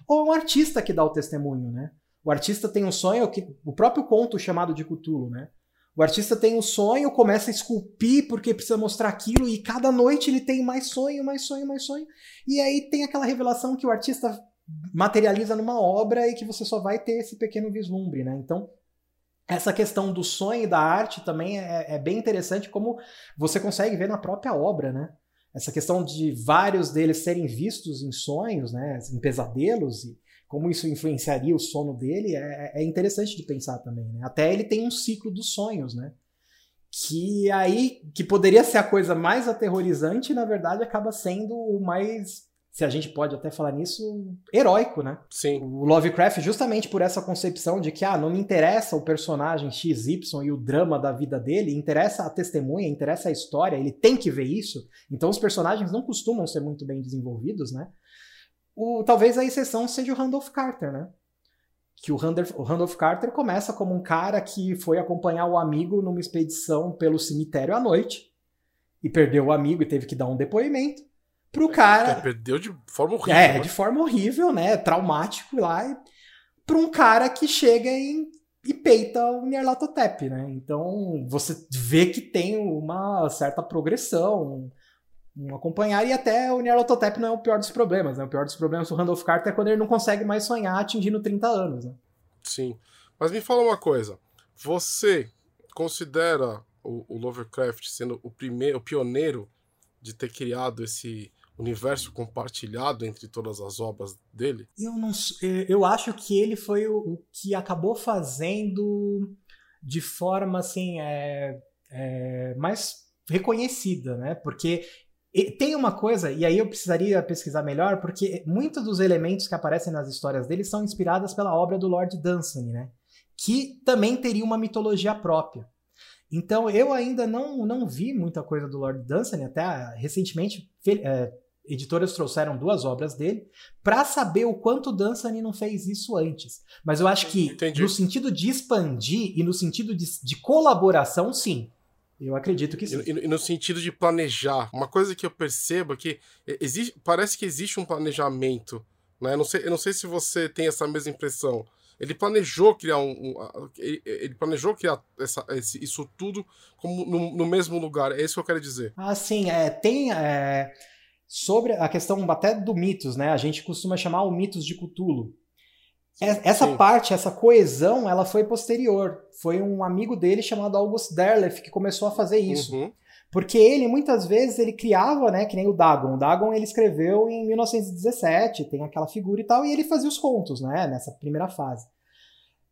Ou é um artista que dá o testemunho, né? O artista tem um sonho que o próprio conto chamado de Cthulhu, né? O artista tem um sonho, começa a esculpir porque precisa mostrar aquilo e cada noite ele tem mais sonho, mais sonho, mais sonho. E aí tem aquela revelação que o artista materializa numa obra e que você só vai ter esse pequeno vislumbre, né? Então, essa questão do sonho e da arte também é, é, bem interessante, como você consegue ver na própria obra, né? Essa questão de vários deles serem vistos em sonhos, né? Em pesadelos, e como isso influenciaria o sono dele, é, é interessante de pensar também, né? Até ele tem um ciclo dos sonhos, né? Que aí, que poderia ser a coisa mais aterrorizante, na verdade acaba sendo o mais se a gente pode até falar nisso, heróico, né? Sim. O Lovecraft, justamente por essa concepção de que, ah, não me interessa o personagem XY e o drama da vida dele, interessa a testemunha, interessa a história, ele tem que ver isso. Então os personagens não costumam ser muito bem desenvolvidos, né? O, talvez a exceção seja o Randolph Carter, né? Que o Randolph, o Randolph Carter começa como um cara que foi acompanhar o amigo numa expedição pelo cemitério à noite e perdeu o amigo e teve que dar um depoimento pro cara. É, perdeu de forma horrível. É, né? de forma horrível, né? Traumático lá. E, pra um cara que chega em, e peita o Nyarlathotep, né? Então você vê que tem uma certa progressão, um, um acompanhar, e até o Nyarlathotep não é o pior dos problemas, né? O pior dos problemas do Randolph Carter é quando ele não consegue mais sonhar atingindo 30 anos, né? Sim. Mas me fala uma coisa. Você considera o, o Lovecraft sendo o primeiro, o pioneiro de ter criado esse universo compartilhado entre todas as obras dele? Eu não eu acho que ele foi o, o que acabou fazendo de forma assim é, é, mais reconhecida, né? Porque tem uma coisa, e aí eu precisaria pesquisar melhor, porque muitos dos elementos que aparecem nas histórias dele são inspiradas pela obra do Lord Dunsany, né? Que também teria uma mitologia própria. Então eu ainda não, não vi muita coisa do Lord Dunsany, até recentemente é, editoras trouxeram duas obras dele para saber o quanto Dunsany não fez isso antes. Mas eu acho que Entendi. no sentido de expandir e no sentido de, de colaboração, sim. Eu acredito que sim. E, e, no sentido de planejar. Uma coisa que eu percebo é que existe, parece que existe um planejamento. Né? Eu, não sei, eu não sei se você tem essa mesma impressão. Ele planejou criar um. um ele, ele, planejou criar essa, esse, isso tudo como no, no, mesmo lugar. É isso que eu quero dizer. Ah, sim. É, tem. É, sobre a questão até do mitos, né? A gente costuma chamar o mitos de Cthulhu. Essa sim. parte, essa coesão, ela foi posterior. Foi um amigo dele chamado August Derleth que começou a fazer isso. Uhum. Porque ele, muitas vezes, ele criava, né, que nem o Dagon. O Dagon ele escreveu em 1917, tem aquela figura e tal, e ele fazia os contos, né, nessa primeira fase.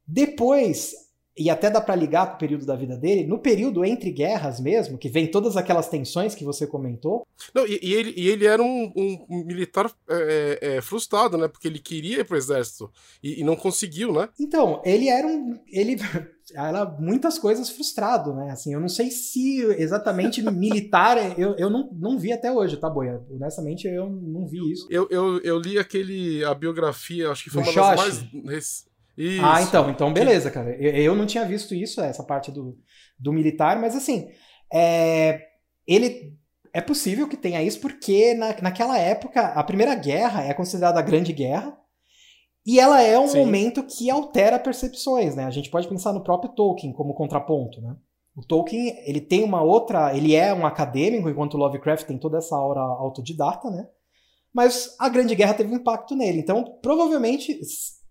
Depois, e até dá para ligar com o período da vida dele, no período entre guerras mesmo, que vem todas aquelas tensões que você comentou. Não, e, e ele, e ele era um, um militar é, é, é frustrado, né? Porque ele queria ir pro exército e, e, não conseguiu, né? Então, ele era um. Ele era muitas coisas frustrado, né? Assim, eu não sei se exatamente militar, eu, eu não, não vi até hoje, tá, Boia? Honestamente, eu não vi isso. Eu, eu, eu li aquele, a biografia, acho que foi uma das mais isso. Ah, então, então beleza, cara. Eu, eu, não tinha visto isso, essa parte do, do militar, mas assim, é, ele é possível que tenha isso porque na, naquela época a Primeira Guerra é considerada a Grande Guerra e ela é um Sim. momento que altera percepções, né? A gente pode pensar no próprio Tolkien como contraponto, né? O Tolkien, ele tem uma outra, ele é um acadêmico, enquanto o Lovecraft tem toda essa aura autodidata, né? Mas a Grande Guerra teve um impacto nele. Então, provavelmente,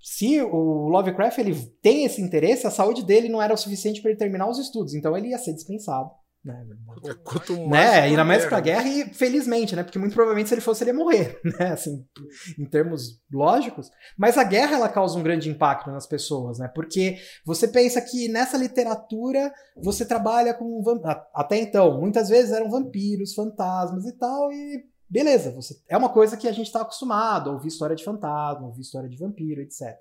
se o Lovecraft ele tem esse interesse, a saúde dele não era o suficiente para ele terminar os estudos, então ele ia ser dispensado. Né? É, quanto mais né? Ir mais pra guerra e felizmente, né? Porque muito provavelmente se ele fosse, ele ia morrer, né? Assim, em termos lógicos. Mas a guerra ela causa um grande impacto nas pessoas, né? Porque você pensa que nessa literatura você trabalha com até então, muitas vezes eram vampiros, fantasmas e tal, e Beleza, você, é uma coisa que a gente está acostumado a ouvir história de fantasma, ouvir história de vampiro, etc.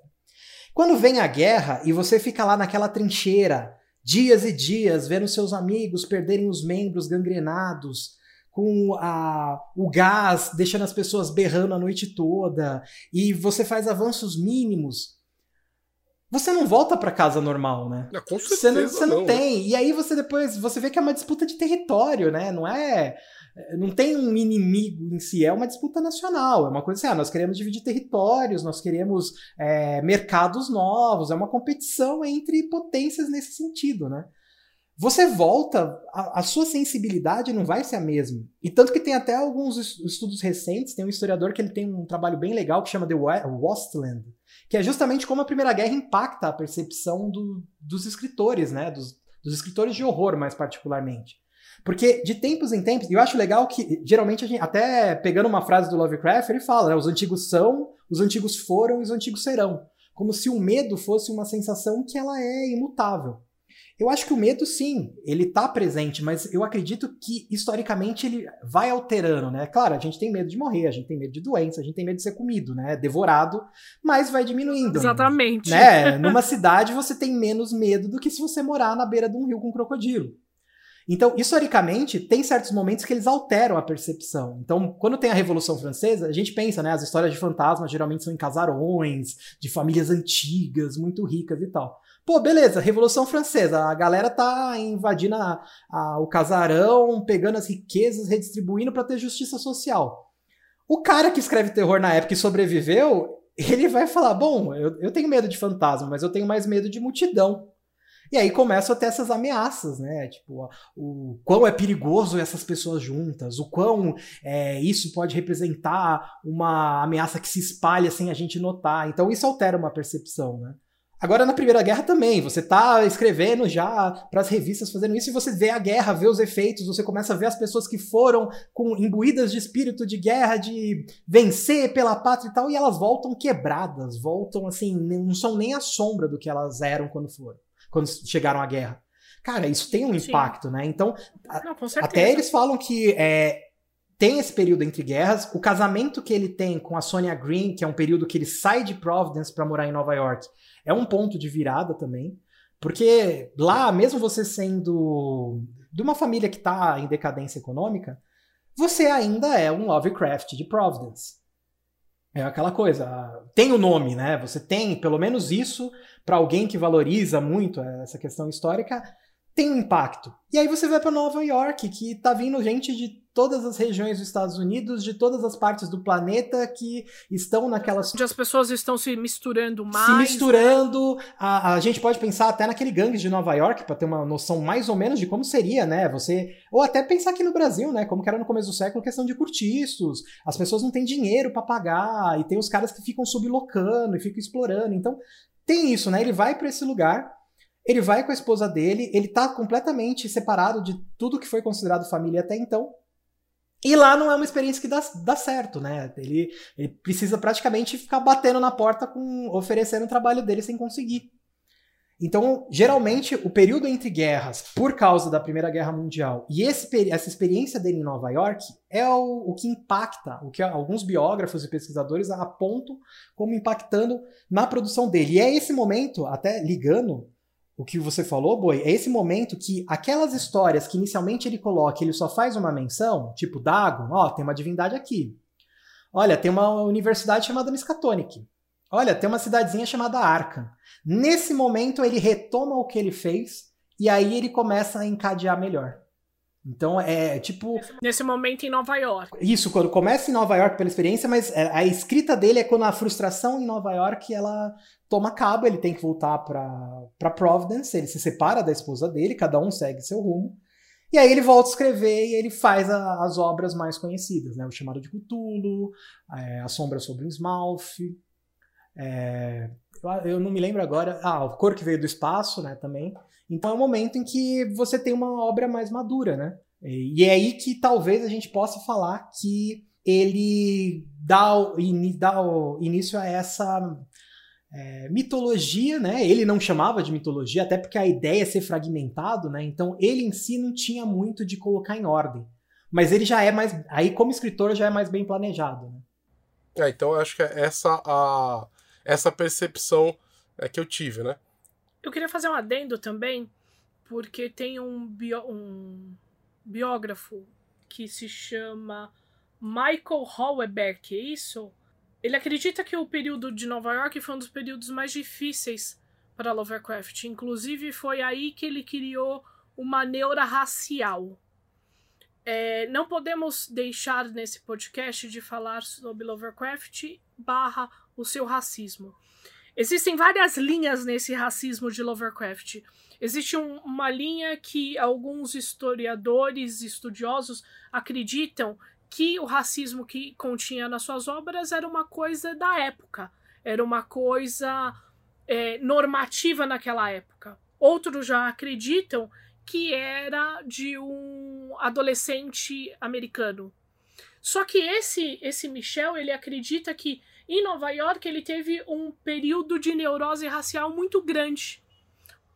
Quando vem a guerra e você fica lá naquela trincheira, dias e dias, vendo seus amigos perderem os membros gangrenados, com a, o gás deixando as pessoas berrando a noite toda, e você faz avanços mínimos, você não volta para casa normal, né? É, com certeza, você não, você não, não tem. E aí você depois você vê que é uma disputa de território, né? Não é é, não tem um inimigo em si, é uma disputa nacional, é uma coisa assim, ah, nós queremos dividir territórios, nós queremos é, mercados novos, é uma competição entre potências nesse sentido, né? Você volta, a, a, sua sensibilidade não vai ser a mesma. E tanto que tem até alguns estudos recentes, tem um historiador que ele tem um trabalho bem legal que chama The Wastland, que é justamente como a Primeira Guerra impacta a percepção do, dos escritores, né? Dos, dos escritores de horror, mais particularmente. Porque de tempos em tempos, eu acho legal que geralmente a gente, até pegando uma frase do Lovecraft, ele fala, né, os antigos são, os antigos foram e os antigos serão. Como se o medo fosse uma sensação que ela é imutável. Eu acho que o medo, sim, ele tá presente, mas eu acredito que historicamente ele vai alterando, né? Claro, a gente tem medo de morrer, a gente tem medo de doença, a gente tem medo de ser comido, né? Devorado, mas vai diminuindo. Exatamente. Né? Numa cidade você tem menos medo do que se você morar na beira de um rio com um crocodilo. Então, historicamente, tem certos momentos que eles alteram a percepção. Então, quando tem a Revolução Francesa, a gente pensa, né? As histórias de fantasmas geralmente são em casarões, de famílias antigas, muito ricas e tal. Pô, beleza, Revolução Francesa, a galera tá invadindo a, a, o casarão, pegando as riquezas, redistribuindo para ter justiça social. O cara que escreve terror na época e sobreviveu, ele vai falar: bom, eu, eu tenho medo de fantasma, mas eu tenho mais medo de multidão. E aí começam a ter essas ameaças, né? Tipo, o quão é perigoso essas pessoas juntas, o quão é, isso pode representar uma ameaça que se espalha sem a gente notar. Então isso altera uma percepção, né? Agora, na Primeira Guerra também, você tá escrevendo já para as revistas fazendo isso e você vê a guerra, vê os efeitos, você começa a ver as pessoas que foram com imbuídas de espírito de guerra, de vencer pela pátria e tal, e elas voltam quebradas, voltam assim, não são nem a sombra do que elas eram quando foram, quando chegaram à guerra. Cara, isso tem um impacto, Sim. né? Então, não, até eles falam que é, tem esse período entre guerras. O casamento que ele tem com a Sonia Green, que é um período que ele sai de Providence para morar em Nova York, é um ponto de virada também. Porque lá, mesmo você sendo de uma família que está em decadência econômica, você ainda é um Lovecraft de Providence. É aquela coisa, tem o nome, né? Você tem pelo menos isso para alguém que valoriza muito essa questão histórica, tem um impacto. E aí você vai para Nova York, que tá vindo gente de todas as regiões dos Estados Unidos, de todas as partes do planeta que estão naquelas. Onde as pessoas estão se misturando mais. Se misturando. Né? A, a gente pode pensar até naquele gangue de Nova York, para ter uma noção mais ou menos de como seria, né? Você. Ou até pensar aqui no Brasil, né? Como que era no começo do século, questão de curtiços. As pessoas não têm dinheiro para pagar, e tem os caras que ficam sublocando e ficam explorando. Então, tem isso, né? Ele vai para esse lugar. Ele vai com a esposa dele, ele tá completamente separado de tudo que foi considerado família até então. E lá não é uma experiência que dá, dá certo, né? Ele, ele precisa praticamente ficar batendo na porta com oferecendo o trabalho dele sem conseguir. Então, geralmente, o período entre guerras, por causa da Primeira Guerra Mundial, e esse, essa experiência dele em Nova York é o, o que impacta, o que alguns biógrafos e pesquisadores apontam como impactando na produção dele. E é esse momento, até ligando o que você falou, Boi, é esse momento que aquelas histórias que inicialmente ele coloca, ele só faz uma menção, tipo Dagon, ó, tem uma divindade aqui. Olha, tem uma universidade chamada Miskatonic. Olha, tem uma cidadezinha chamada Arkham. Nesse momento ele retoma o que ele fez e aí ele começa a encadear melhor. Então é tipo. Nesse momento em Nova York. Isso, quando começa em Nova York pela experiência, mas é, a escrita dele é quando a frustração em Nova York ela toma cabo, ele tem que voltar para Providence, ele se separa da esposa dele, cada um segue seu rumo. E aí ele volta a escrever e ele faz a, as obras mais conhecidas, né? O Chamado de Cthulhu, é, A Sombra sobre o Smalf. É, eu, não me lembro agora. Ah, o Cor que Veio do Espaço, né? Também. Então é um momento em que você tem uma obra mais madura, né? E é aí que talvez a gente possa falar que ele dá o, dá o início a essa é, mitologia, né? Ele não chamava de mitologia, até porque a ideia é ser fragmentado, né? Então ele em si não tinha muito de colocar em ordem. Mas ele já é mais. Aí, como escritor, já é mais bem planejado. Né? É, então eu acho que é essa a essa percepção é, que eu tive, né? Eu queria fazer um adendo também, porque tem um, bio, um biógrafo que se chama Michael Haueberg, é isso? Ele acredita que o período de Nova York foi um dos períodos mais difíceis para Lovecraft. Inclusive, foi aí que ele criou uma neura racial. é, não podemos deixar nesse podcast de falar sobre Lovecraft barra o seu racismo. Existem várias linhas nesse racismo de Lovecraft. Existe um, uma linha que alguns historiadores estudiosos acreditam que o racismo que continha nas suas obras era uma coisa da época, era uma coisa é, normativa naquela época. Outros já acreditam que era de um adolescente americano. Só que esse esse Michel, ele acredita que em Nova York ele teve um período de neurose racial muito grande.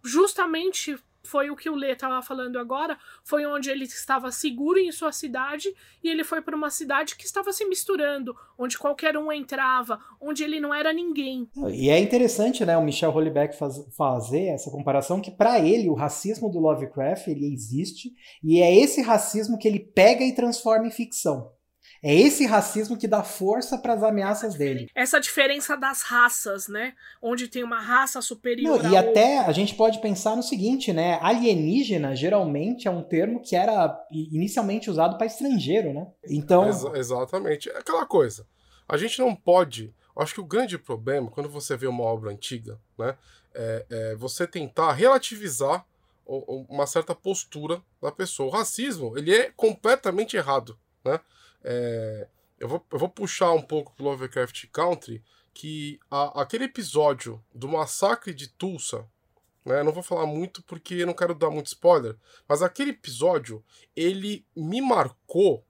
Justamente foi o que o Lê estava falando agora, foi onde ele estava seguro em sua cidade e ele foi para uma cidade que estava se misturando, onde qualquer um entrava, onde ele não era ninguém. E é interessante, né, o Michel Houellebecq faz, fazer essa comparação que para ele o racismo do Lovecraft ele existe e é esse racismo que ele pega e transforma em ficção. É esse racismo que dá força para as ameaças dele. Essa diferença das raças, né? Onde tem uma raça superior. Não, e até a gente pode pensar no seguinte, né? Alienígena geralmente é um termo que era inicialmente usado para estrangeiro, né? Então. Ex exatamente. É aquela coisa. A gente não pode. Acho que o grande problema, quando você vê uma obra antiga, né? É, é você tentar relativizar uma certa postura da pessoa. O racismo, ele é completamente errado, né? É, eu, vou, eu vou puxar um pouco pro Lovecraft Country, que a, aquele episódio do massacre de Tulsa, né, não vou falar muito porque não quero dar muito spoiler, mas aquele episódio, ele me marcou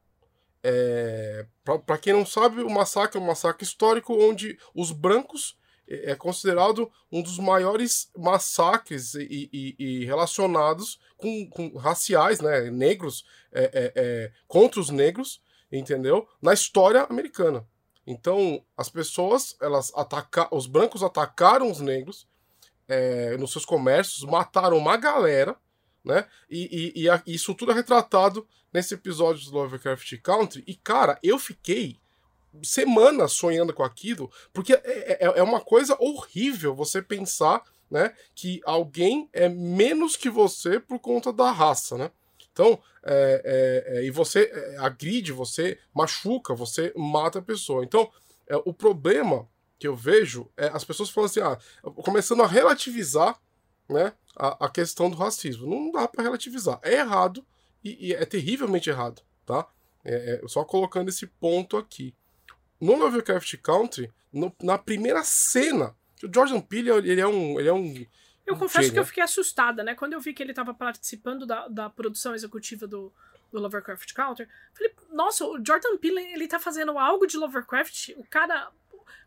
é, para quem não sabe, o massacre é um massacre histórico onde os brancos é, é considerado um dos maiores massacres e, e, e relacionados com, com, raciais, né, negros, é, é, é contra os negros, entendeu? Na história americana. Então, as pessoas, elas atacaram, os brancos atacaram os negros é, nos seus comércios, mataram uma galera, né? E, e, e, isso tudo é retratado nesse episódio do Lovecraft Country. E, cara, eu fiquei semanas sonhando com aquilo, porque é, é, é uma coisa horrível você pensar, né, que alguém é menos que você por conta da raça, né? Então, é, é, é, e você é, agride, você machuca, você mata a pessoa. Então, é, o problema que eu vejo é as pessoas falando assim, ah, começando a relativizar né, a, a questão do racismo. Não dá para relativizar. É errado e, e, é terrivelmente errado, tá? É, só colocando esse ponto aqui. No Lovecraft Country, no, na primeira cena, o Jordan Peele ele é um, ele é um eu confesso que eu fiquei assustada, né? Quando eu vi que ele estava participando da, da produção executiva do, do Lovecraft Counter, falei, nossa, o Jordan Peele, ele tá fazendo algo de Lovecraft, o cara...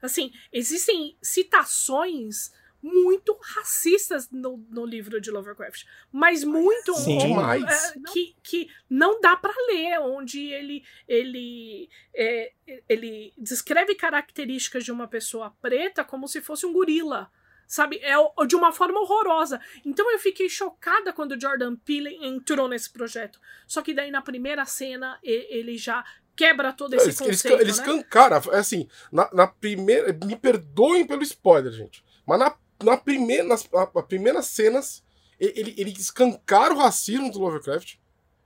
Assim, existem citações muito racistas no, no livro de Lovecraft, mas muito Sim, é, que, que não dá para ler, onde ele ele é, ele descreve características de uma pessoa preta como se fosse um gorila sabe? É de uma forma horrorosa. Então eu fiquei chocada quando o Jordan Peele entrou nesse projeto. Só que daí na primeira cena ele já quebra todo esse eles, conceito, eles, né? eles cara, é assim, na, na, primeira, me perdoem pelo spoiler, gente, mas na, na primeira, nas a, a primeiras cenas, ele, ele escancara o racismo do Lovecraft,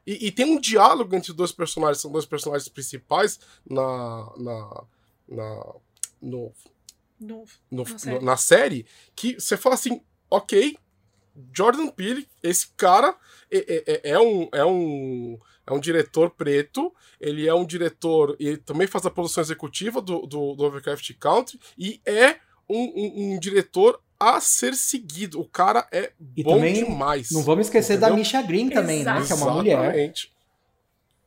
e, e, tem um diálogo entre os dois personagens, são dois personagens principais na, na, na no no, no, na, série. na série que você fala assim, ok, Jordan Peele, esse cara é, é, é, um, é, um, é um diretor preto, ele é um diretor, e também faz a produção executiva do, do, do Overcraft Country, e é um, um, um, diretor a ser seguido. O cara é e bom demais. Não vamos esquecer entendeu? da Misha Green também, Exato. né? Que é uma mulher. Exatamente.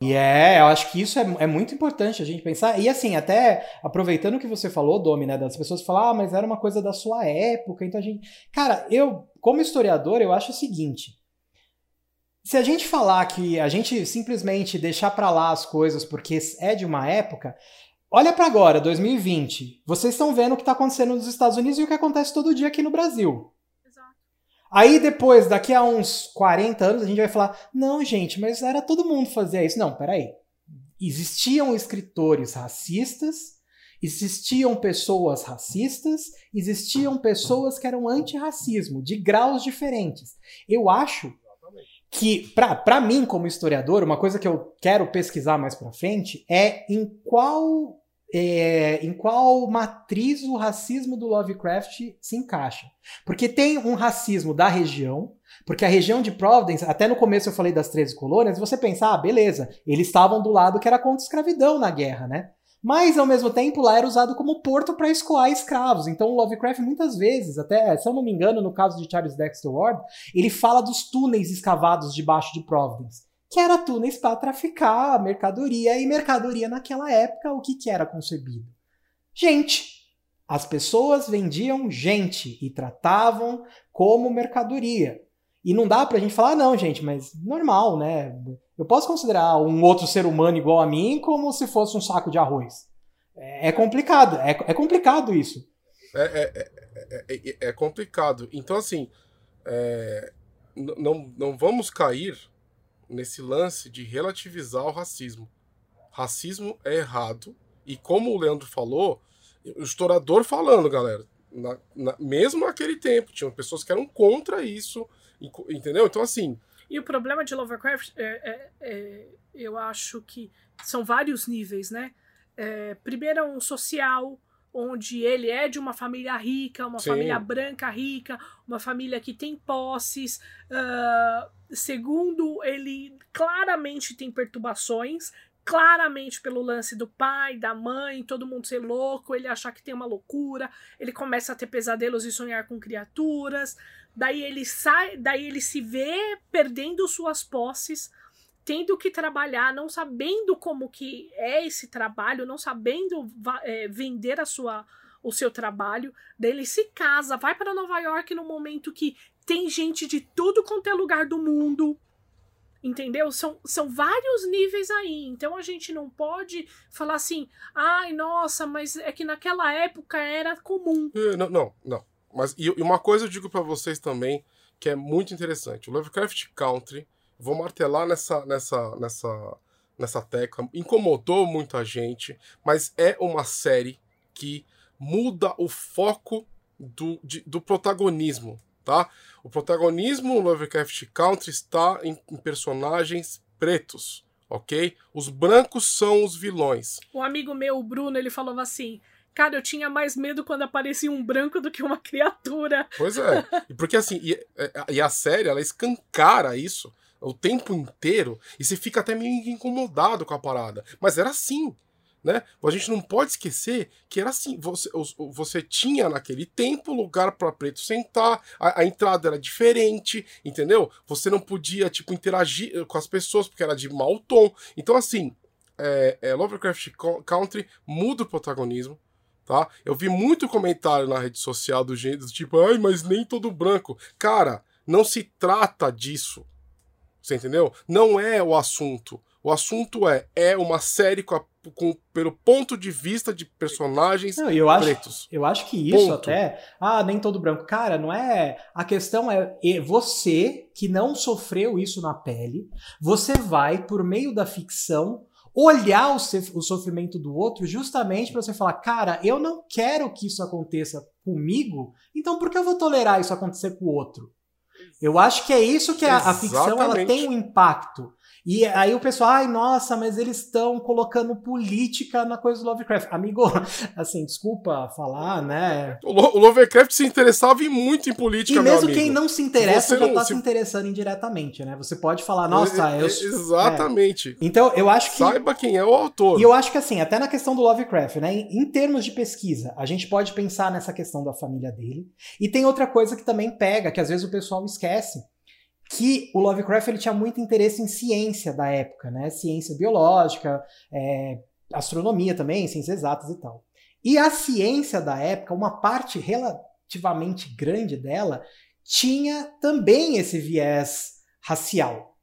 E é, eu acho que isso é, é muito importante a gente pensar. E assim, até aproveitando o que você falou, Domi, né? Das pessoas falar, ah, mas era uma coisa da sua época, então a gente. Cara, eu, como historiador, eu acho o seguinte. Se a gente falar que a gente simplesmente deixar para lá as coisas porque é de uma época, olha para agora, 2020. Vocês estão vendo o que está acontecendo nos Estados Unidos e o que acontece todo dia aqui no Brasil. Aí depois, daqui a uns 40 anos, a gente vai falar: não, gente, mas era todo mundo fazia isso. Não, peraí. Existiam escritores racistas, existiam pessoas racistas, existiam pessoas que eram antirracismo, de graus diferentes. Eu acho que, para mim, como historiador, uma coisa que eu quero pesquisar mais para frente é em qual é, em qual matriz o racismo do Lovecraft se encaixa. Porque tem um racismo da região, porque a região de Providence, até no começo eu falei das 13 colônias, você pensa, ah, beleza, eles estavam do lado que era contra a escravidão na guerra, né? Mas, ao mesmo tempo, lá era usado como porto para escoar escravos. Então, o Lovecraft, muitas vezes, até, se eu não me engano, no caso de Charles Dexter Ward, ele fala dos túneis escavados debaixo de Providence que era túneis para traficar mercadoria, e mercadoria naquela época, o que, que era concebido? Gente. As pessoas vendiam gente e tratavam como mercadoria. E não dá pra gente falar, ah, não, gente, mas normal, né? Eu posso considerar um outro ser humano igual a mim como se fosse um saco de arroz. É, é complicado, é, é, complicado isso. É, é, é complicado. Então, assim, não, não vamos cair nesse lance de relativizar o racismo. Racismo é errado. E como o Leandro falou, o historiador falando, galera, na, na, mesmo naquele tempo, tinham pessoas que eram contra isso, entendeu? Então, assim. E o problema de Lovecraft, é, é, é eu acho que são vários níveis, né? É, primeiro é um social, onde ele é de uma família rica, uma Sim. família branca rica, uma família que tem posses. Uh, segundo, ele claramente tem perturbações, claramente pelo lance do pai, da mãe, todo mundo ser louco, ele achar que tem uma loucura, ele começa a ter pesadelos e sonhar com criaturas, daí ele sai, daí ele se vê perdendo suas posses tendo que trabalhar, não sabendo como que é esse trabalho, não sabendo é, vender a sua, o seu trabalho. Daí ele se casa, vai para Nova York no momento que tem gente de tudo quanto é lugar do mundo. Entendeu? São, são vários níveis aí. Então a gente não pode falar assim, ai, nossa, mas é que naquela época era comum. Não, não, não. Mas e uma coisa eu digo para vocês também que é muito interessante. O Lovecraft Country vou martelar nessa, nessa, nessa, nessa tecla. Incomodou muita gente, mas é uma série que muda o foco do, de, do protagonismo, tá? O protagonismo no Lovecraft Country está em, em personagens pretos, ok? Os brancos são os vilões. Um amigo meu, o Bruno, ele falava assim: Cara, eu tinha mais medo quando aparecia um branco do que uma criatura. Pois é. Porque assim, e, e a série, ela escancara isso o tempo inteiro e você fica até meio incomodado com a parada. Mas era assim. Né? A gente não pode esquecer que era assim. Você, você tinha naquele tempo lugar para preto sentar, a, a, entrada era diferente, entendeu? Você não podia tipo interagir eh, com as pessoas porque era de mau tom. Então assim, é, é, Lovecraft Country muda o protagonismo. Tá? Eu vi muito comentário na rede social do jeito tipo, ai, mas nem todo branco. Cara, não se trata disso. Você entendeu? Não é o assunto. O assunto é é uma série com, a, com pelo ponto de vista de personagens não, eu acho, pretos. Eu acho que isso ponto. até, ah, nem todo branco. Cara, não é. A questão é você que não sofreu isso na pele, você vai por meio da ficção olhar o, o sofrimento do outro justamente para você falar, cara, eu não quero que isso aconteça comigo, então por que eu vou tolerar isso acontecer com o outro? Eu acho que é isso que a, a ficção ela tem um impacto. E aí o pessoal, ai, nossa, mas eles estão colocando política na coisa do Lovecraft. Amigo, assim, desculpa falar, né? O, Lovecraft se interessava muito em política, E mesmo quem não se interessa Você já está se... se interessando indiretamente, né? Você pode falar, nossa, é, eu... Exatamente. É. Então, eu acho que... Saiba quem é o autor. E eu acho que, assim, até na questão do Lovecraft, né? Em, em termos de pesquisa, a gente pode pensar nessa questão da família dele. E tem outra coisa que também pega, que às vezes o pessoal esquece, que o Lovecraft ele tinha muito interesse em ciência da época, né? Ciência biológica, é, astronomia também, ciências exatas e tal. E a ciência da época, uma parte relativamente grande dela, tinha também esse viés racial.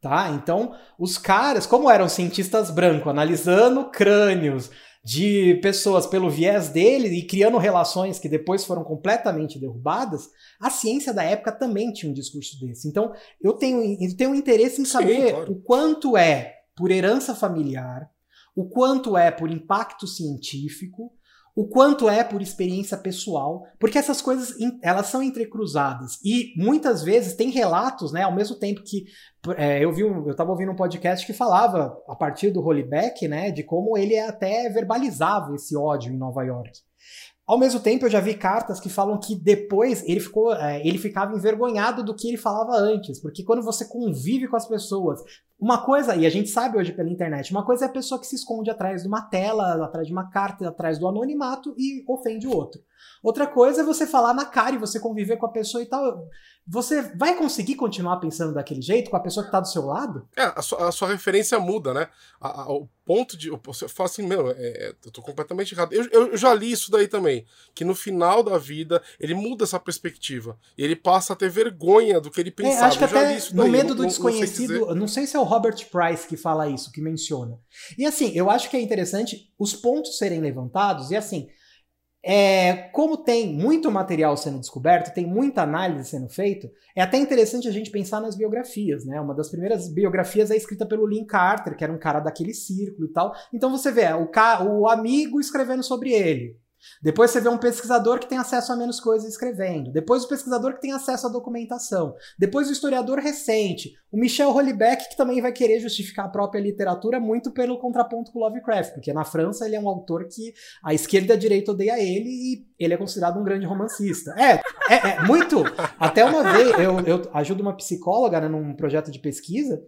Tá? Então, os caras, como eram cientistas brancos, analisando crânios, de pessoas pelo viés dele e criando relações que depois foram completamente derrubadas, a ciência da época também tinha um discurso desse. Então, eu tenho, eu tenho interesse em saber Sim, claro. o quanto é por herança familiar, o quanto é por impacto científico, o quanto é por experiência pessoal, porque essas coisas elas são entrecruzadas e muitas vezes tem relatos, né, ao mesmo tempo que é, eu vi, eu estava ouvindo um podcast que falava a partir do rollback, né, de como ele até verbalizava esse ódio em Nova York. Ao mesmo tempo, eu já vi cartas que falam que depois ele ficou, é, ele ficava envergonhado do que ele falava antes, porque quando você convive com as pessoas, uma coisa, e a gente sabe hoje pela internet, uma coisa é a pessoa que se esconde atrás de uma tela, atrás de uma carta, atrás do anonimato e ofende o outro. Outra coisa é você falar na cara e você conviver com a pessoa e tal. Você vai conseguir continuar pensando daquele jeito com a pessoa que está do seu lado? É, a sua, a sua referência muda, né? A, a, o ponto de. Você fala assim, meu, é, é, eu tô completamente errado. Eu, eu, já li isso daí também. Que no final da vida ele muda essa perspectiva. E ele passa a ter vergonha do que ele pensava. É, acho que eu até no daí. medo do não- desconhecido, Não sei não sei se é o Robert Price que fala isso, que menciona. E assim, eu acho que é interessante os pontos serem levantados e assim, é, como tem muito material sendo descoberto, tem muita análise sendo feito, é até interessante a gente pensar nas biografias, né? Uma das primeiras biografias é escrita pelo Lynn Carter, que era um cara daquele círculo e tal. Então você vê o, o amigo escrevendo sobre ele. Depois você vê um pesquisador que tem acesso a menos coisas escrevendo. Depois o pesquisador que tem acesso à documentação. Depois o historiador recente. O Michel Houellebecq, que também vai querer justificar a própria literatura muito pelo contraponto com Lovecraft, porque na França ele é um autor que a esquerda e a direita odeia ele e ele é considerado um grande romancista. É, é, é muito. Até uma vez eu, eu ajudo uma psicóloga né, num projeto de pesquisa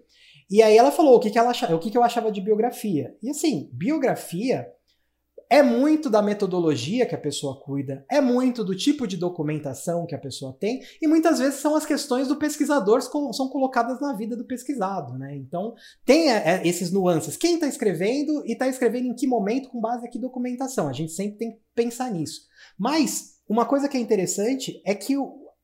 e aí ela falou o que, que, ela o que, que eu achava de biografia. E assim, biografia é muito da metodologia que a pessoa cuida, é muito do tipo de documentação que a pessoa tem, e muitas vezes são as questões do pesquisador são colocadas na vida do pesquisado, né? Então, tem é, esses nuances. Quem está escrevendo e está escrevendo em que momento, com base em que documentação? A gente sempre tem que pensar nisso. Mas, uma coisa que é interessante é que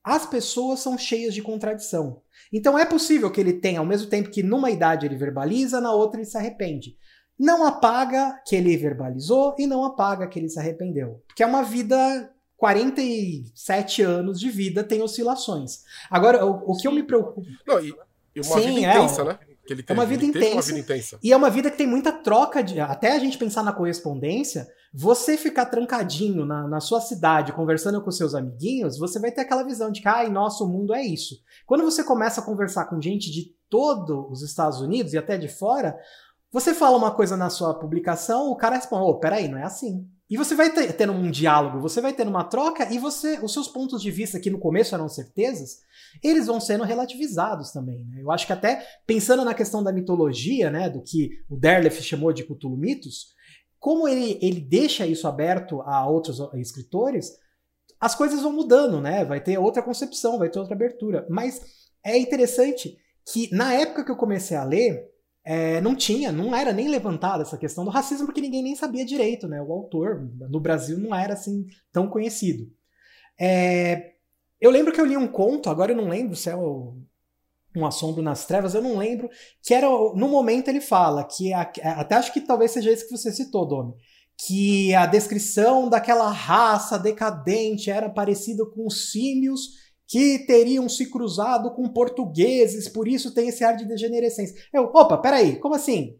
as pessoas são cheias de contradição. Então é possível que ele tenha, ao mesmo tempo que numa idade ele verbaliza, na outra ele se arrepende não apaga que ele verbalizou e não apaga que ele se arrependeu. Porque é uma vida. 47 anos de vida tem oscilações. Agora, o, o que eu me preocupo. Não, e, e uma Sim, vida é, intensa, né? Que ele é uma teve. vida Ele teve uma intensa. vida intensa. E é uma vida que tem muita troca de. Até a gente pensar na correspondência, você ficar trancadinho na, na sua cidade, conversando com seus amiguinhos, você vai ter aquela visão de que, ai, nosso mundo é isso. Quando você começa a conversar com gente de todos os Estados Unidos e até de fora, você fala uma coisa na sua publicação, o cara responde: ô, peraí, não é assim. E você vai ter, tendo um diálogo, você vai tendo uma troca e você, os seus pontos de vista que no começo eram certezas, eles vão sendo relativizados também. Né? Eu acho que até pensando na questão da mitologia, né, do que o Derleth chamou de Cthulhu mitos, como ele, ele deixa isso aberto a outros escritores, as coisas vão mudando, né? Vai ter outra concepção, vai ter outra abertura. Mas é interessante que na época que eu comecei a ler, é, não tinha, não era nem levantada essa questão do racismo, porque ninguém nem sabia direito, né? O autor no Brasil não era assim tão conhecido. É, eu lembro que eu li um conto, agora eu não lembro se é o, um assombro nas trevas, eu não lembro, que era, no momento ele fala, que a, até acho que talvez seja esse que você citou, Domi, que a descrição daquela raça decadente era parecida com os símios que teriam se cruzado com portugueses, por isso tem esse ar de degenerescência. Eu, opa, peraí, como assim?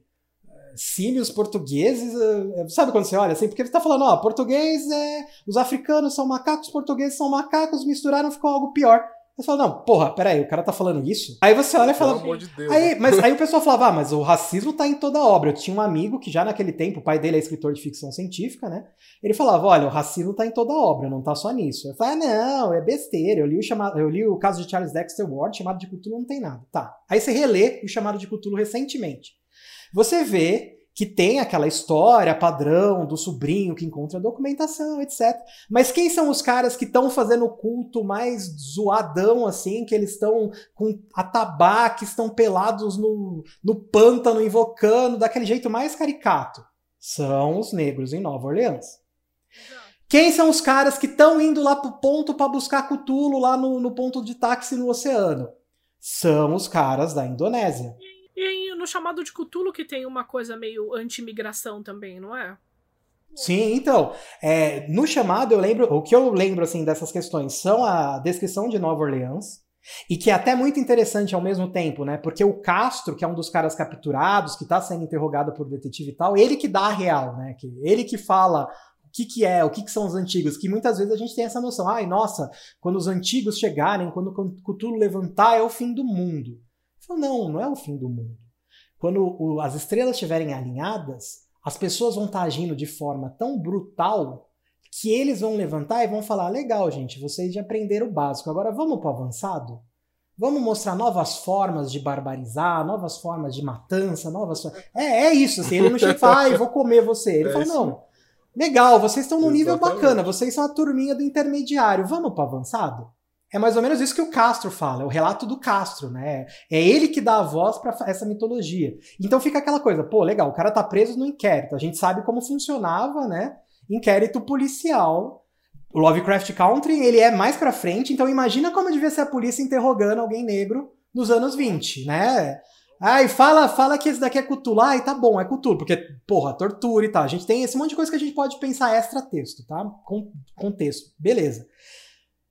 Símios portugueses, eh, sabe quando você olha assim? Porque ele está falando, ó, português é. Os africanos são macacos, os portugueses são macacos, misturaram, ficou algo pior. Você fala, não, porra, peraí, o cara tá falando isso? Aí você olha e Pelo fala. amor de Deus. Aí, né? mas aí o pessoal falava, ah, mas o racismo tá em toda a obra. Eu tinha um amigo que já naquele tempo, o pai dele é escritor de ficção científica, né? Ele falava, olha, o racismo tá em toda a obra, não tá só nisso. Eu falei, ah, não, é besteira. Eu li o, chamado, eu li o caso de Charles Dexter Ward, chamado de Cthulhu não tem nada. Tá. Aí você relê o chamado de Cthulhu recentemente. Você vê que tem aquela história padrão do sobrinho que encontra documentação, etc. Mas quem são os caras que estão fazendo o culto mais zoadão, assim, que eles estão com atabaque, estão pelados no, no pântano, invocando, daquele jeito mais caricato? São os negros em Nova Orleans. Quem são os caras que estão indo lá pro ponto para buscar Cthulhu lá no, no ponto de táxi no oceano? São os caras da Indonésia. No chamado de Cthulhu que tem uma coisa meio anti-imigração também, não é? Sim, então, é, no chamado eu lembro, o que eu lembro assim dessas questões são a descrição de Nova Orleans, e que é até muito interessante ao mesmo tempo, né? Porque o Castro, que é um dos caras capturados, que está sendo interrogado por detetive e tal, ele que dá a real, né? Ele que fala que, que é, o que, que são os antigos, que muitas vezes a gente tem essa noção, ai, nossa, quando os antigos chegarem, quando o Cthulhu levantar, é o fim do mundo. Falo, não, não é o fim do mundo. Quando o, as estrelas estiverem alinhadas, as pessoas vão estar agindo de forma tão brutal que eles vão levantar e vão falar: legal, gente, vocês já aprenderam o básico, agora vamos para o avançado? Vamos mostrar novas formas de barbarizar, novas formas de matança, novas. É, é isso, assim. Ele não chega e fala, ai, vou comer você. Ele é fala, não. Legal, vocês estão num nível bacana, vocês são a turminha do intermediário, vamos para avançado? É mais ou menos isso que o Castro fala, é o relato do Castro, né? É ele que dá a voz para essa mitologia. Então fica aquela coisa, pô, legal, o cara tá preso no inquérito, a gente sabe como funcionava, né? Inquérito policial o Lovecraft Country, ele é mais pra frente, então imagina como devia ser a polícia interrogando alguém negro nos anos 20, né? Ai, fala, fala que esse daqui é Cthulhu. Ai, tá bom, é Cthulhu, porque, porra, tortura e tal. A gente tem esse monte de coisa que a gente pode pensar extra-texto, tá? Com contexto. Beleza.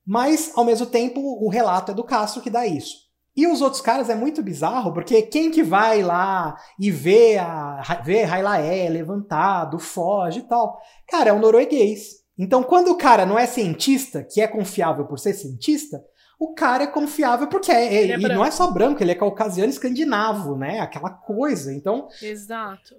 Mas, ao mesmo tempo, o relato é do Castro que dá isso. E os outros caras é muito bizarro, porque quem que vai lá e vê a vê Hailaé levantado, foge e tal? Cara, é um norueguês. Então, quando o cara não é cientista, que é confiável por ser cientista, o cara é confiável porque é, é, é e não é só branco, ele é caucasiano escandinavo, né? Aquela coisa. Então. Exato.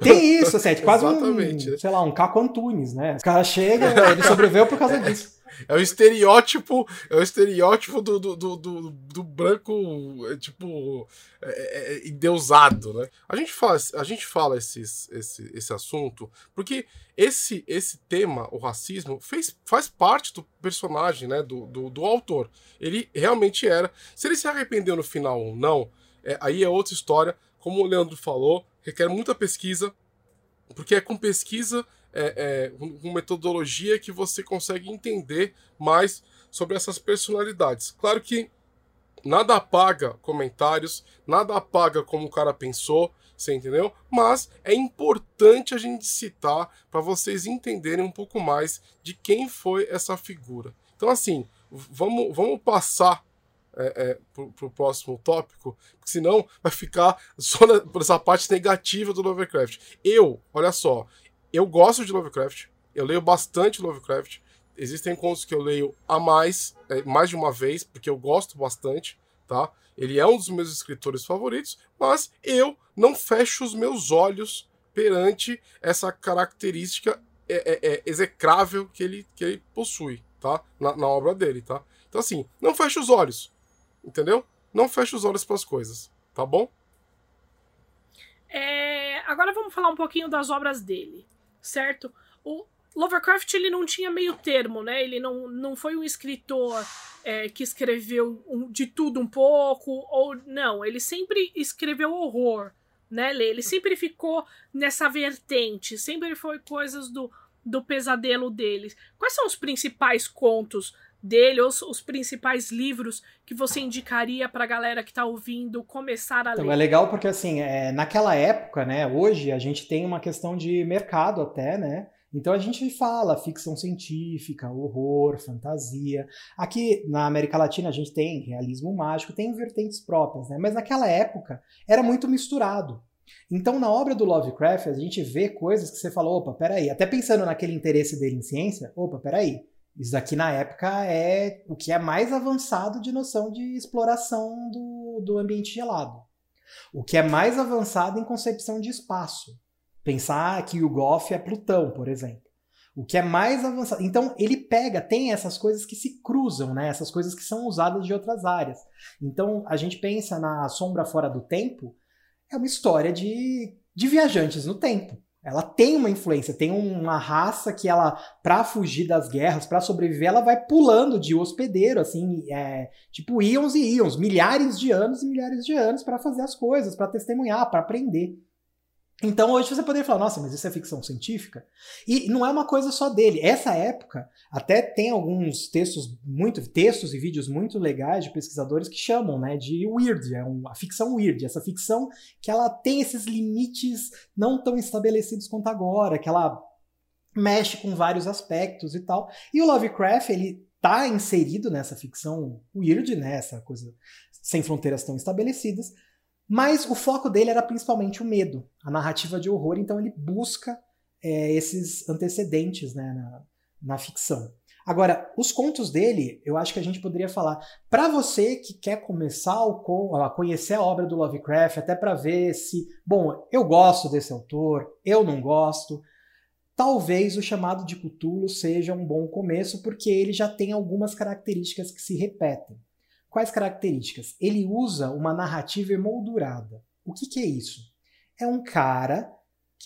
Tem isso, assim, é quase um, sei lá, um Caco Antunes, né? O cara chega, ele sobreviveu por causa disso. É o estereótipo, é o estereótipo do, do, do, do, do branco, é, tipo, é, é, é, endeusado, né? A gente fala, a gente fala esses, esse, esse assunto porque esse, esse tema, o racismo, fez, faz parte do personagem, né? Do, do, do autor. Ele realmente era. Se ele se arrependeu no final ou não, é, aí é outra história. Como o Leandro falou, requer muita pesquisa, porque é com pesquisa é, é, com metodologia que você consegue entender mais sobre essas personalidades. Claro que nada apaga comentários, nada apaga como o cara pensou, você entendeu? Mas é importante a gente citar para vocês entenderem um pouco mais de quem foi essa figura. Então, assim, vamos, vamos passar é, é, para o próximo tópico, porque senão vai ficar só na, essa parte negativa do Lovecraft. Eu, olha só, eu gosto de Lovecraft, eu leio bastante Lovecraft. Existem contos que eu leio a mais, é, mais de uma vez, porque eu gosto bastante, tá? Ele é um dos meus escritores favoritos, mas eu não fecho os meus olhos perante essa característica é, é, é, execrável que ele, que ele possui, tá? Na, na, obra dele, tá? Então, assim, não feche os olhos, entendeu? Não feche os olhos para as coisas, tá bom? É, agora vamos falar um pouquinho das obras dele certo? O Lovecraft ele não tinha meio termo, né? Ele não, não foi um escritor é, que escreveu um, de tudo um pouco, ou não, ele sempre escreveu horror, né, Lê? Ele sempre ficou nessa vertente, sempre foi coisas do, do pesadelo deles. Quais são os principais contos dele, os, os principais livros que você indicaria para a galera que está ouvindo começar a então, ler? É legal porque, assim, é, naquela época, né, hoje a gente tem uma questão de mercado até, né? Então a gente fala ficção científica, horror, fantasia. Aqui na América Latina a gente tem realismo mágico, tem vertentes próprias, né? Mas naquela época era muito misturado. Então, na obra do Lovecraft, a gente vê coisas que você fala, opa, peraí, até pensando naquele interesse dele em ciência, opa, peraí, isso aqui na época é o que é mais avançado de noção de exploração do, do ambiente gelado. O que é mais avançado em concepção de espaço. Pensar que o Goff é Plutão, por exemplo. O que é mais avançado. Então, ele pega, tem essas coisas que se cruzam, né? essas coisas que são usadas de outras áreas. Então, a gente pensa na Sombra Fora do Tempo, é uma história de, de viajantes no tempo. Ela tem uma influência, tem uma raça que ela, para fugir das guerras, para sobreviver, ela vai pulando de hospedeiro, assim, é, tipo íons e íons, milhares de anos e milhares de anos para fazer as coisas, para testemunhar, para aprender. Então hoje você poderia falar, nossa, mas isso é ficção científica? E não é uma coisa só dele. Essa época até tem alguns textos, muito textos e vídeos muito legais de pesquisadores que chamam, né, de weird, é uma ficção weird, essa ficção que ela tem esses limites não tão estabelecidos quanto agora, que ela mexe com vários aspectos e tal. E o Lovecraft, ele tá inserido nessa ficção weird, né, essa coisa sem fronteiras tão estabelecidas, mas o foco dele era principalmente o medo, a narrativa de horror, então ele busca é, esses antecedentes né, na, na ficção. Agora, os contos dele, eu acho que a gente poderia falar. Para você que quer começar a conhecer a obra do Lovecraft, até para ver se, bom, eu gosto desse autor, eu não gosto, talvez o chamado de Cthulhu seja um bom começo, porque ele já tem algumas características que se repetem. Quais características? Ele usa uma narrativa emoldurada. O que, que é isso? É um cara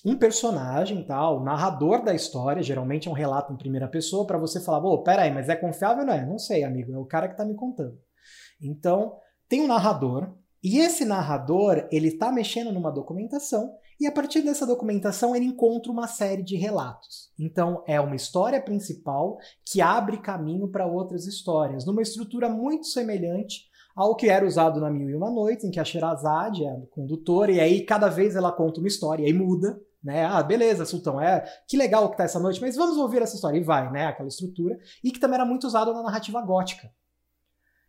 um personagem, tá? o narrador da história, geralmente é um relato em primeira pessoa, para você falar, pô, peraí, mas é confiável ou não é? Não sei, amigo, é o cara que está me contando. Então, tem um narrador, e esse narrador, ele está mexendo numa documentação, e a partir dessa documentação ele encontra uma série de relatos. Então, é uma história principal que abre caminho para outras histórias, numa estrutura muito semelhante ao que era usado na Mil e Uma Noites, em que a Sherazade é a condutora, e aí cada vez ela conta uma história, e aí muda, né? Ah, beleza, Sultão, é que legal que tá essa noite, mas vamos ouvir essa história. E vai, né? Aquela estrutura. E que também era muito usado na narrativa gótica.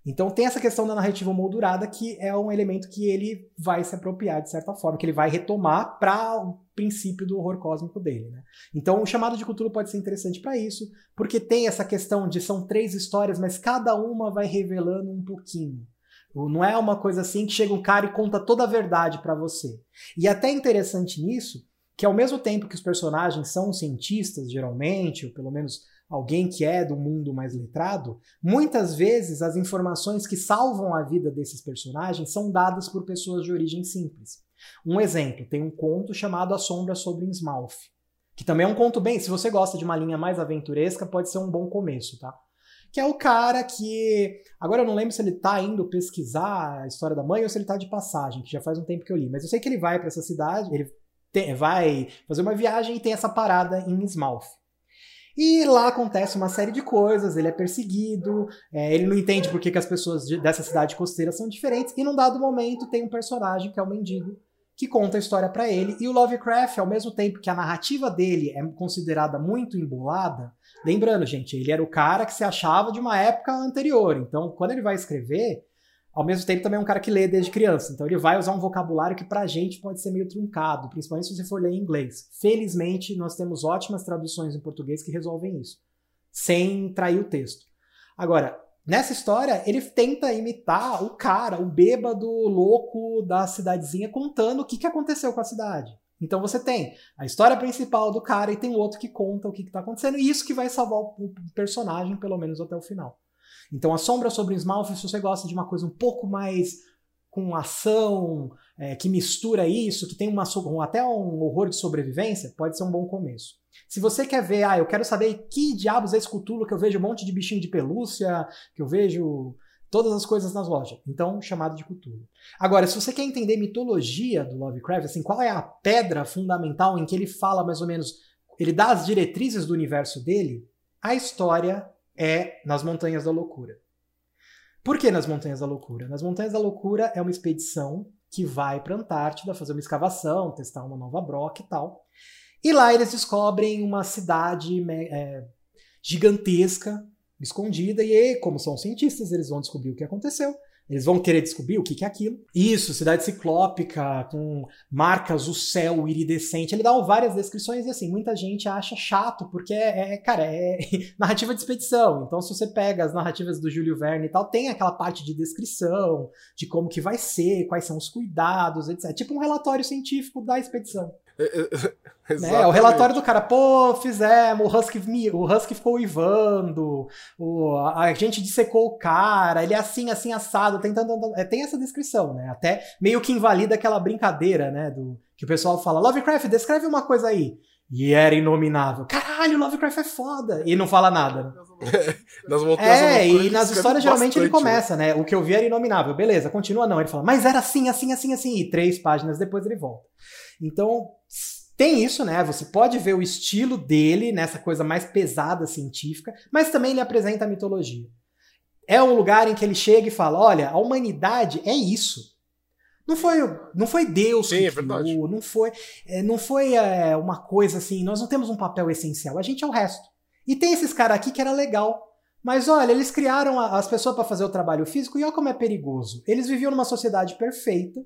Então tem essa questão da narrativa moldurada que é um elemento que ele vai se apropriar de certa forma, que ele vai retomar para o princípio do horror cósmico dele. Né? Então o chamado de cultura pode ser interessante para isso, porque tem essa questão de são três histórias, mas cada uma vai revelando um pouquinho. Não é uma coisa assim que chega um cara e conta toda a verdade para você. E até interessante nisso que ao mesmo tempo que os personagens são cientistas, geralmente, ou pelo menos alguém que é do mundo mais letrado, muitas vezes as informações que salvam a vida desses personagens são dadas por pessoas de origem simples. Um exemplo, tem um conto chamado A Sombra sobre Innsmouth, que também é um conto bem, se você gosta de uma linha mais aventuresca, pode ser um bom começo, tá? Que é o cara que. Agora eu não lembro se ele tá indo pesquisar a história da mãe ou se ele tá de passagem, que já faz um tempo que eu li. Mas eu sei que ele vai para essa cidade, ele tem, vai fazer uma viagem e tem essa parada em Smalf. E lá acontece uma série de coisas, ele é perseguido, é, ele não entende por que, que as pessoas de, dessa cidade costeira são diferentes, e num dado momento tem um personagem que é o mendigo, que conta a história para ele, e o Lovecraft, ao mesmo tempo que a narrativa dele é considerada muito embolada, lembrando, gente, ele era o cara que se achava de uma época anterior, então quando ele vai escrever, ao mesmo tempo também é um cara que lê desde criança. Então ele vai usar um vocabulário que pra gente pode ser meio truncado, principalmente se você for ler em inglês. Felizmente, nós temos ótimas traduções em português que resolvem isso, sem trair o texto. Agora, nessa história, ele tenta imitar o cara, o bêbado louco da cidadezinha, contando o que, que aconteceu com a cidade. Então você tem a história principal do cara e tem outro que conta o que está acontecendo, e isso que vai salvar o personagem, pelo menos até o final. Então, A Sombra sobre Smalf, se você gosta de uma coisa um pouco mais com ação, é, que mistura isso, que tem uma, até um horror de sobrevivência, pode ser um bom começo. Se você quer ver, ah, eu quero saber que diabos é esse Cthulhu, que eu vejo um monte de bichinho de pelúcia, que eu vejo todas as coisas nas lojas. Então, chamado de Cthulhu. Agora, se você quer entender mitologia do Lovecraft, assim, qual é a pedra fundamental em que ele fala mais ou menos, ele dá as diretrizes do universo dele, a história é Nas Montanhas da Loucura. Por que Nas Montanhas da Loucura? Nas Montanhas da Loucura é uma expedição que vai para a Antártida fazer uma escavação, testar uma nova broca e tal. E lá eles descobrem uma cidade é, gigantesca, escondida, e como são cientistas, eles vão descobrir o que aconteceu. Eles vão querer descobrir o que, que é aquilo. Isso, cidade ciclópica, com marcas, o céu iridescente. Ele dá várias descrições e assim, muita gente acha chato, porque é, é cara, é narrativa de expedição. Então, se você pega as narrativas do Júlio Verne e tal, tem aquela parte de descrição, de como que vai ser, quais são os cuidados, etc. É tipo um relatório científico da expedição. né? É o relatório do cara, pô, fizemos, o Husky, o Husky ficou uivando, o, a gente dissecou o cara, ele é assim, assim, assado, tentando. É, tem essa descrição, né? Até meio que invalida aquela brincadeira, né? Do, que o pessoal fala, Lovecraft, descreve uma coisa aí. E era inominável. Caralho, Lovecraft é foda. E não fala nada. Né? nas é, e nas histórias geralmente bastante, ele começa, né? O que eu vi era inominável. Beleza, continua não. Ele fala, mas era assim, assim, assim, assim. E três páginas depois ele volta. Então, tem isso, né? Você pode ver o estilo dele nessa coisa mais pesada científica, mas também ele apresenta a mitologia. É um lugar em que ele chega e fala: olha, a humanidade é isso. Não foi, não foi Deus Sim, que é criou, não foi, é, não foi é, uma coisa assim, nós não temos um papel essencial, a gente é o resto. E tem esses caras aqui que era legal. Mas olha, eles criaram as pessoas para fazer o trabalho físico e olha como é perigoso. Eles viviam numa sociedade perfeita,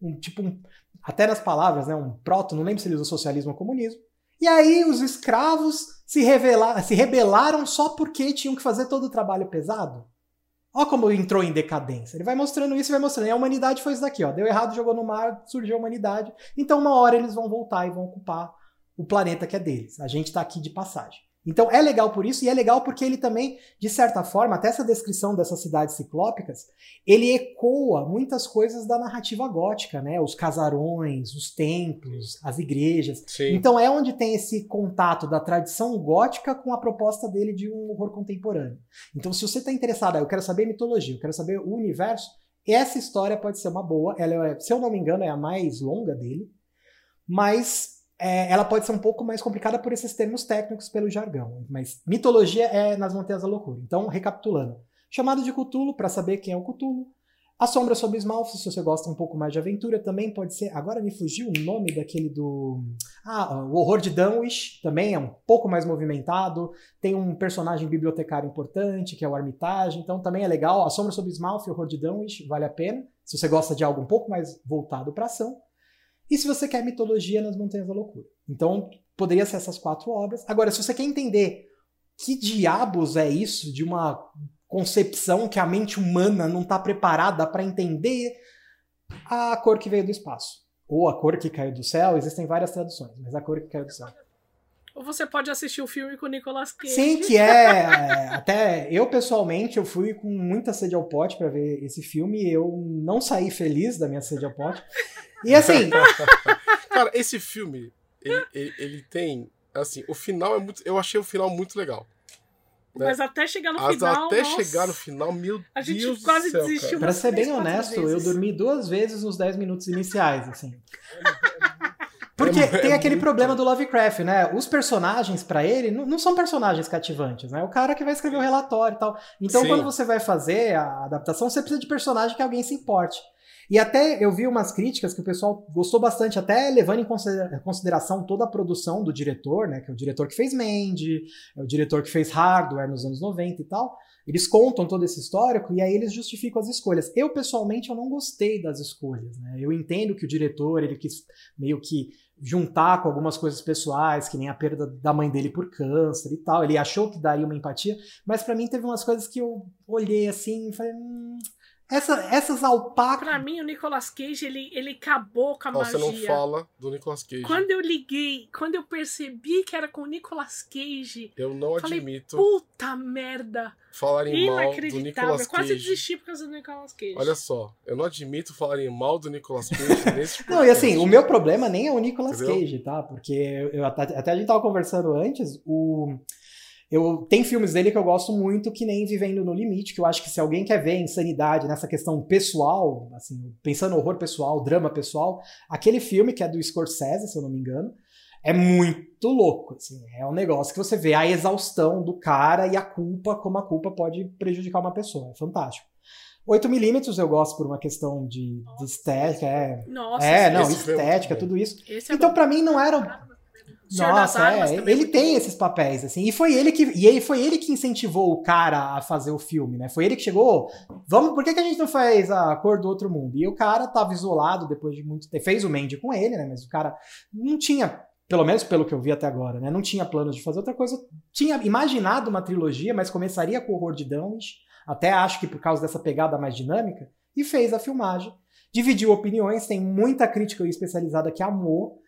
um tipo um, até nas palavras, né, um proto, não lembro se ele usa socialismo ou comunismo. E aí os escravos se, revelar, se rebelaram só porque tinham que fazer todo o trabalho pesado? Ó como entrou em decadência. Ele vai mostrando isso vai mostrando. E a humanidade foi isso daqui, ó. Deu errado, jogou no mar, surgiu a humanidade. Então uma hora eles vão voltar e vão ocupar o planeta que é deles. A gente tá aqui de passagem. Então é legal por isso, e é legal porque ele também, de certa forma, até essa descrição dessas cidades ciclópicas, ele ecoa muitas coisas da narrativa gótica, né? Os casarões, os templos, as igrejas. Sim. Então é onde tem esse contato da tradição gótica com a proposta dele de um horror contemporâneo. Então, se você está interessado, ah, eu quero saber mitologia, eu quero saber o universo, essa história pode ser uma boa. Ela é, se eu não me engano, é a mais longa dele, mas é, ela pode ser um pouco mais complicada por esses termos técnicos pelo jargão. Mas mitologia é nas Montanhas da Loucura. Então, recapitulando. Chamado de Cthulhu, para saber quem é o Cthulhu. A Sombra sobre Smalf, se você gosta um pouco mais de aventura, também pode ser. Agora me fugiu o nome daquele do. Ah, o Horror de Dunwich, também é um pouco mais movimentado. Tem um personagem bibliotecário importante, que é o Armitage, então também é legal. A Sombra sobre Smalf e o Horror de Dunwich, vale a pena. Se você gosta de algo um pouco mais voltado para ação. E se você quer mitologia nas Montanhas da Loucura. Então, poderia ser essas quatro obras. Agora, se você quer entender que diabos é isso de uma concepção que a mente humana não está preparada para entender, a cor que veio do espaço. Ou a cor que caiu do céu, existem várias traduções, mas a cor que caiu do céu. Ou você pode assistir o filme com o Nicolas Cage. Sim, que é, é, Até eu, pessoalmente, eu fui com muita sede ao pote para ver esse filme e eu não saí feliz da minha sede ao pote. E assim. Cara, esse filme, ele, ele, ele, tem. Assim, o final é muito. Eu achei o final muito legal. Né? Mas até chegar no Mas final. Até nossa, chegar no final, meu Deus. A gente quase céu, desistiu. Pra ser bem honesto, eu dormi duas vezes nos 10 minutos iniciais, assim. Porque é, tem aquele problema do Lovecraft, né? Os personagens, para ele, não, não, são personagens cativantes, né? O cara que vai escrever o relatório e tal. Então, Sim. quando você vai fazer a adaptação, você precisa de personagem que alguém se importe. E até eu vi umas críticas que o pessoal gostou bastante, até levando em consideração toda a produção do diretor, né? Que é o diretor que fez Mandy, é o diretor que fez Hardware nos anos 90 e tal. Eles contam todo esse histórico e aí eles justificam as escolhas. Eu, pessoalmente, eu não gostei das escolhas, né? Eu entendo que o diretor, ele quis meio que juntar com algumas coisas pessoais, que nem a perda da mãe dele por câncer e tal. Ele achou que daria uma empatia, mas para mim teve umas coisas que eu olhei assim e falei, hum, essa, essas alpacas. Pra mim, o Nicolas Cage, ele, ele acabou com a Nossa, magia. Você não fala do Nicolas Cage. Quando eu liguei, quando eu percebi que era com o Nicolas Cage. Eu não falei, admito. Puta merda. Falarem mal do Nicolas Cage. Eu quase desisti por causa do Nicolas Cage. Olha só, eu não admito falarem mal do Nicolas Cage nesse Não, e assim, o meu problema nem é o Nicolas Entendeu? Cage, tá? Porque eu, até, até a gente tava conversando antes, o. Eu, tem filmes dele que eu gosto muito, que nem Vivendo no Limite, que eu acho que se alguém quer ver insanidade nessa questão pessoal, assim, pensando horror pessoal, drama pessoal, aquele filme que é do Scorsese, se eu não me engano, é muito louco, assim, é um negócio que você vê a exaustão do cara e a culpa, como a culpa pode prejudicar uma pessoa, é fantástico. 8mm eu gosto por uma questão de, de estética, é. Nossa, é, não, estética, tudo isso. É então, para mim, não era nossa, é, ele tem esses papéis, assim, e foi ele que e ele foi ele que incentivou o cara a fazer o filme, né? Foi ele que chegou, vamos, por que, que a gente não faz a cor do outro mundo? E o cara tava isolado depois de muito tempo, fez o Mandy com ele, né? Mas o cara não tinha, pelo menos pelo que eu vi até agora, né? Não tinha planos de fazer outra coisa. Tinha imaginado uma trilogia, mas começaria com o Horror de Dunwich, até acho que por causa dessa pegada mais dinâmica, e fez a filmagem. Dividiu opiniões, tem muita crítica especializada que amou,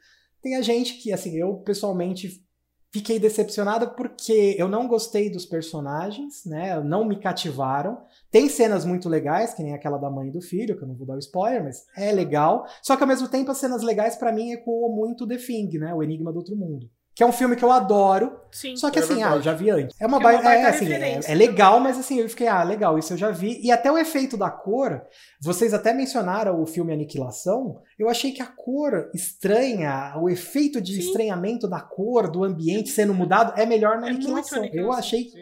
tem a gente que, assim, eu pessoalmente fiquei decepcionada porque eu não gostei dos personagens, né? Não me cativaram. Tem cenas muito legais, que nem aquela da mãe e do filho, que eu não vou dar o spoiler, mas é legal. Só que ao mesmo tempo as cenas legais para mim ecoam muito The Thing, né? O Enigma do Outro Mundo. Que é um filme que eu adoro. Sim. Só que É assim, ah, eu verdade. já vi antes. É uma, é uma ba- baita é, assim, é, é legal, mas assim, eu fiquei, ah, legal, isso eu já vi. E até o efeito da cor, vocês até mencionaram o filme Aniquilação. Eu achei que a cor estranha, o efeito de Sim. estranhamento da cor, do ambiente sendo mudado, é melhor na É muito Aniquilação. Eu Aniquilação. achei Sim.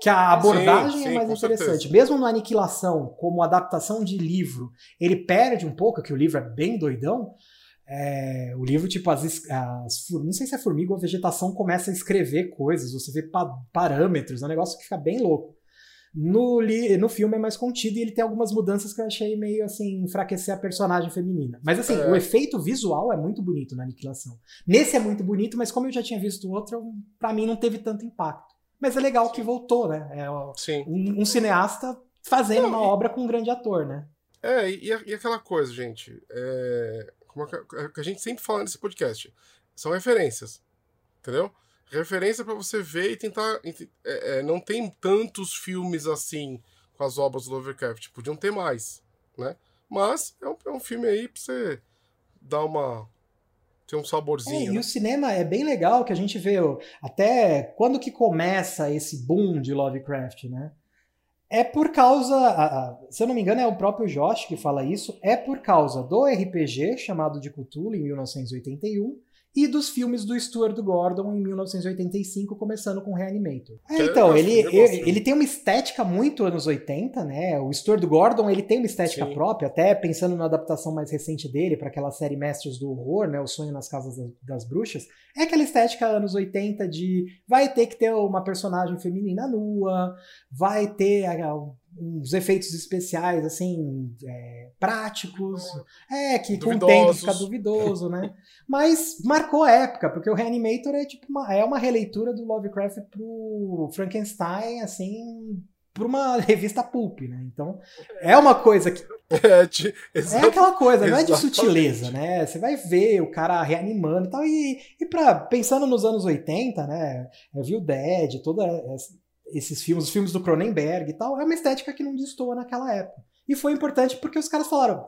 que a abordagem Sim, é sim, mais com interessante. certeza. Mesmo no Aniquilação, como adaptação de livro, ele perde um pouco, que o livro é bem doidão. É, o livro, tipo, as, as não sei se é formiga ou a vegetação começa a escrever coisas, você vê pa- parâmetros, é um negócio que fica bem louco. No, li, no filme é mais contido e ele tem algumas mudanças que eu achei meio assim, enfraquecer a personagem feminina. Mas assim, É. o efeito visual é muito bonito na aniquilação. Nesse é muito bonito, mas como eu já tinha visto o outro, pra mim não teve tanto impacto. Mas é legal que voltou, né? É um, um cineasta fazendo Não, uma e- obra com um grande ator, né? É, e, e aquela coisa, gente. É, como é que, é a gente sempre fala nesse podcast. São referências. Entendeu? Referência pra você ver e tentar. ent- é, é, não tem tantos filmes assim com as obras do Lovecraft. Podiam ter mais, né? Mas é um, é um filme aí pra você dar uma. ter um É, saborzinho. e né? o cinema é bem legal que a gente vê até quando que começa esse boom de Lovecraft, né? É por causa, se eu não me engano é o próprio Josh que fala isso, é por causa do RPG chamado de Cthulhu em 1981 e dos filmes do Stuart Gordon em 1985, começando com Reanimator. É, então, ele, ele, ele tem uma estética muito anos 80, né? O Stuart Gordon, ele tem uma estética Sim. própria, até pensando na adaptação mais recente dele para aquela série Mestres do Horror, né? O Sonho nas Casas das, das Bruxas. É aquela estética anos 80 de vai ter que ter uma personagem feminina nua, vai ter ah, uns efeitos especiais, assim, é, práticos. É, que com o tempo fica duvidoso, né? Mas marcou a época, porque o Reanimator é tipo uma, é uma releitura do Lovecraft pro Frankenstein, assim, pra uma revista pulp, né? Então, é uma coisa que É, de- é aquela coisa, não é de sutileza, né? Você vai ver o cara reanimando e tal. E, e pra, pensando nos anos 80, né? Evil Dead, toda essa- esses filmes, os filmes do Cronenberg e tal, é uma estética que não destoa naquela época. E foi importante porque os caras falaram.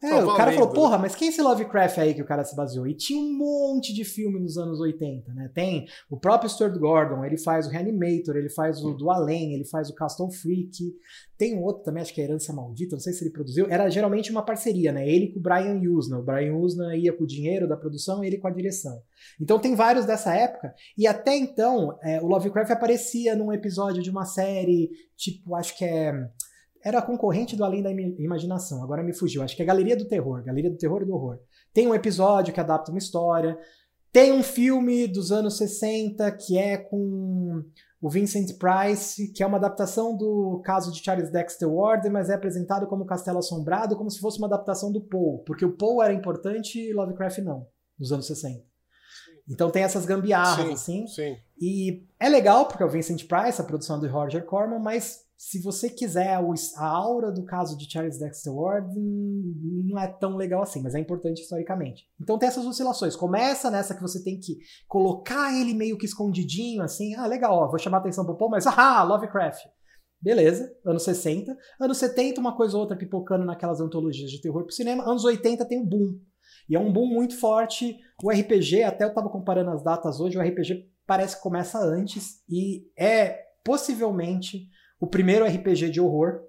É, o cara falou, porra, mas quem é esse Lovecraft aí que o cara se baseou? E tinha um monte de filme nos anos 80, né? Tem o próprio Stuart Gordon, ele faz o Reanimator, ele faz o do Além, ele faz o Castle Freak. Tem um outro também, acho que é Herança Maldita, não sei se ele produziu. Era geralmente uma parceria, né? Ele com o Brian Usna. O Brian Usna ia com o dinheiro da produção, ele com a direção. Então tem vários dessa época. E até então, é, o Lovecraft aparecia num episódio de uma série, tipo, acho que é era concorrente do Além da Imaginação, agora me fugiu. Acho que é Galeria do Terror, Galeria do Terror e do Horror. Tem um episódio que adapta uma história. Tem um filme dos anos 60 que é com o Vincent Price, que é uma adaptação do caso de Charles Dexter Ward, mas é apresentado como Castelo Assombrado, como se fosse uma adaptação do Poe, porque o Poe era importante e Lovecraft não, nos anos 60. Então tem essas gambiarras, Sim, assim. sim. E é legal, porque é o Vincent Price, a produção do Roger Corman, mas se você quiser a aura do caso de Charles Dexter Ward, não é tão legal assim, mas é importante historicamente. Então tem essas oscilações. Começa nessa que você tem que colocar ele meio que escondidinho, assim, ah, legal, ó, vou chamar atenção pro povo, mas ah, Lovecraft. Beleza, anos 60. Anos 70, uma coisa ou outra pipocando naquelas antologias de terror pro cinema. Anos 80 tem um boom. E é um boom muito forte. O RPG, até eu tava comparando as datas hoje, o RPG parece que começa antes e é possivelmente o primeiro RPG de horror.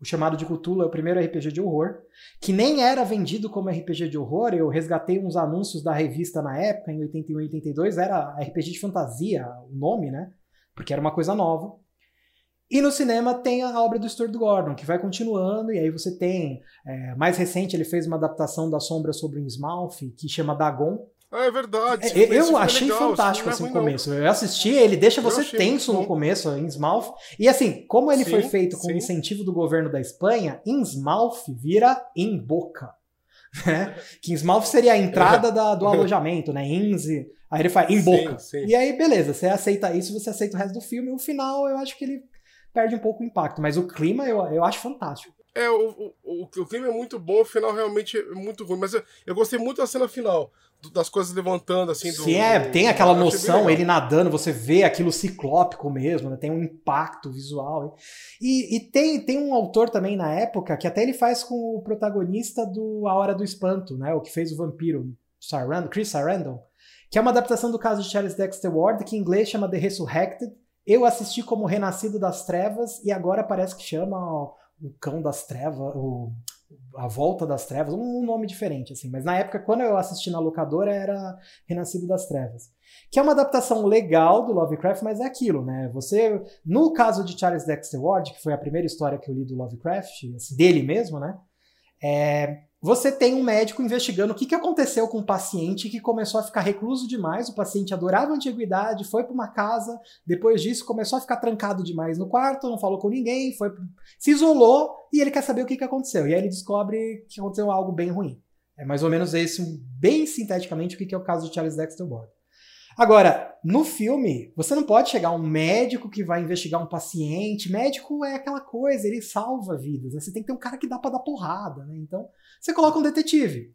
O chamado de Cthulhu é o primeiro RPG de horror, que nem era vendido como RPG de horror. Eu resgatei uns anúncios da revista na época, em 81 e 82, era RPG de fantasia, o nome, né? Porque era uma coisa nova. E no cinema tem a obra do Stuart Gordon, que vai continuando, e aí você tem. é, mais recente, ele fez uma adaptação da Sombra sobre o Innsmouth, que chama Dagon. É verdade. É, eu achei legal, esse fantástico assim no começo. Eu assisti, ele deixa você tenso no começo, em Innsmouth. E assim, como ele foi Sim, feito com sim. incentivo do governo da Espanha, Innsmouth vira em boca. Né? Que Innsmouth seria a entrada da- do alojamento, né? Inze. Aí ele faz em boca. sim. E aí, beleza, você aceita isso, você aceita o resto do filme. O final, eu acho que ele perde um pouco o impacto. Mas o clima eu, eu acho fantástico. É, o, o, o, o clima é muito bom, o final realmente é muito ruim. Mas eu, eu gostei muito da cena final, das coisas levantando, assim. Do, Sim, é, tem aquela noção, ele nadando, você vê aquilo ciclópico mesmo, né? tem um impacto visual. E, e tem, tem um autor também na época que até ele faz com o protagonista do A Hora do Espanto, né? O que fez o vampiro, Sarandon, Chris Sarandon, que é uma adaptação do caso de Charles Dexter Ward, que em inglês chama The Resurrected. Eu assisti como Renascido das Trevas e agora parece que chama ó, o Cão das Trevas, o a Volta das Trevas, um nome diferente, assim. Mas na época, quando eu assisti na locadora, era Renascido das Trevas. Que é uma adaptação legal do Lovecraft, mas é aquilo, né? Você, no caso de Charles Dexter Ward, que foi a primeira história que eu li do Lovecraft, assim, dele mesmo, né? É, você tem um médico investigando o que, que aconteceu com o paciente que começou a ficar recluso demais. O paciente adorava a antiguidade, foi para uma casa, depois disso começou a ficar trancado demais no quarto, não falou com ninguém, foi se isolou e ele quer saber o que, que aconteceu. E aí ele descobre que aconteceu algo bem ruim. É mais ou menos esse, bem sinteticamente, o que, que é o caso de Charles Dexter Ward. Agora, no filme, você não pode chegar um médico que vai investigar um paciente. Médico é aquela coisa, ele salva vidas. Né? Você tem que ter um cara que dá para dar porrada, né? Então, você coloca um detetive.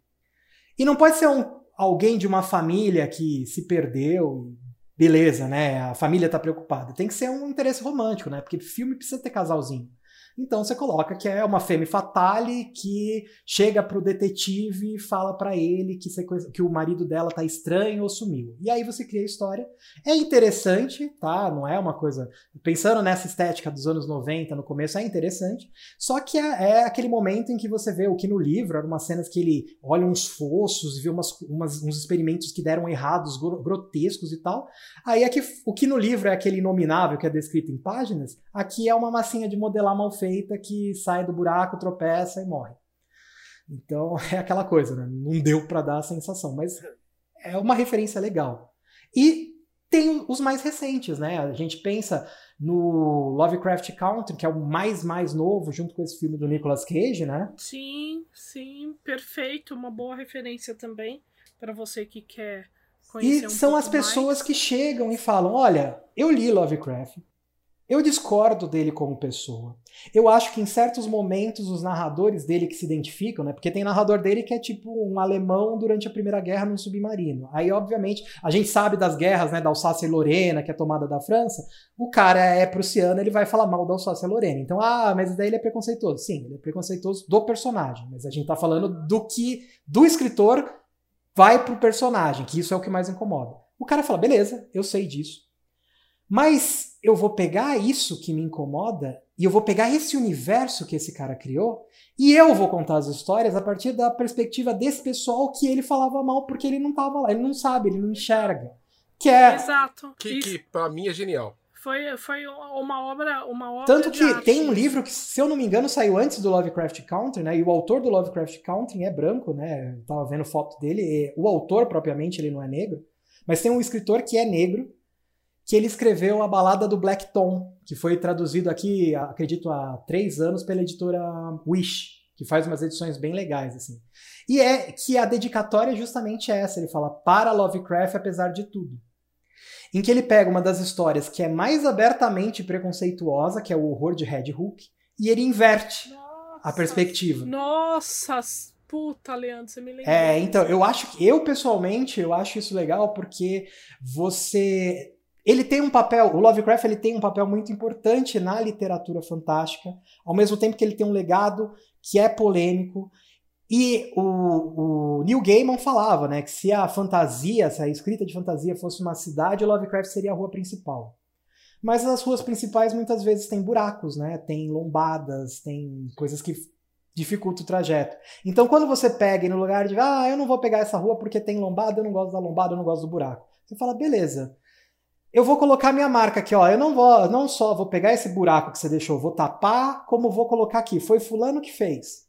E não pode ser um, alguém de uma família que se perdeu, beleza, né? A família tá preocupada. Tem que ser um interesse romântico, né? Porque filme precisa ter casalzinho. Então você coloca que é uma femme fatale que chega pro detetive e fala para ele que, que o marido dela tá estranho ou sumiu. E aí você cria a história. É interessante, tá? Não é uma coisa. Pensando nessa estética dos anos 90 no começo, é interessante. Só que é, é aquele momento em que você vê o que no livro eram umas cenas que ele olha uns fossos e vê umas, umas, uns experimentos que deram errados, grotescos e tal. Aí aqui, o que no livro é aquele inominável que é descrito em páginas, aqui é uma massinha de modelar mal feita feita que sai do buraco, tropeça e morre. Então é aquela coisa, né? Não deu para dar a sensação, mas é uma referência legal. E tem os mais recentes, né? A gente pensa no Lovecraft Country, que é o mais mais novo, junto com esse filme do Nicolas Cage, né? Sim, sim, perfeito, uma boa referência também para você que quer conhecer e um são as pessoas mais. que chegam e falam: "Olha, eu li Lovecraft, eu discordo dele como pessoa. Eu acho que em certos momentos os narradores dele que se identificam, né? Porque tem narrador dele que é tipo um alemão durante a Primeira Guerra num submarino. Aí, obviamente, a gente sabe das guerras, né? Da Alsácia e Lorena, que é tomada da França. O cara é prussiano, ele vai falar mal da Alsácia e Lorena. Então, ah, mas daí ele é preconceituoso. Sim, ele é preconceituoso do personagem. Mas a gente tá falando do que do escritor vai pro personagem, que isso é o que mais incomoda. O cara fala, beleza, eu sei disso. Mas eu vou pegar isso que me incomoda e eu vou pegar esse universo que esse cara criou e eu vou contar as histórias a partir da perspectiva desse pessoal que ele falava mal porque ele não estava lá, ele não sabe, ele não enxerga. Que é. Exato. Que, que pra mim é genial. Foi, foi uma obra, uma obra Tanto que arte. tem um livro que, se eu não me engano, saiu antes do Lovecraft Country, né? E o autor do Lovecraft Country é branco, né? Eu tava vendo foto dele. o autor, propriamente, ele não é negro. Mas tem um escritor que é negro, que ele escreveu a balada do Black Tom, que foi traduzido aqui, acredito, há três anos pela editora Wish, que faz umas edições bem legais, assim. E é que a dedicatória é justamente essa, ele fala para Lovecraft apesar de tudo. Em que ele pega uma das histórias que é mais abertamente preconceituosa, que é o horror de Red Hook, e ele inverte Nossa, a perspectiva. Nossa, puta, Leandro, você me lembrou. É, então, eu acho que, eu pessoalmente, eu acho isso legal porque você ele tem um papel, o Lovecraft ele tem um papel muito importante na literatura fantástica, ao mesmo tempo que ele tem um legado que é polêmico. E o, o Neil Gaiman falava né, que se a fantasia, se a escrita de fantasia fosse uma cidade, o Lovecraft seria a rua principal. Mas as ruas principais muitas vezes têm buracos, né? Tem lombadas, tem coisas que dificultam o trajeto. Então quando você pega e no lugar de, ah, eu não vou pegar essa rua porque tem lombada, eu não gosto da lombada, eu não gosto do buraco. Você fala, beleza, eu vou colocar minha marca aqui, ó. Eu não vou, não só vou pegar esse buraco que você deixou, vou tapar, como vou colocar aqui. Foi fulano que fez.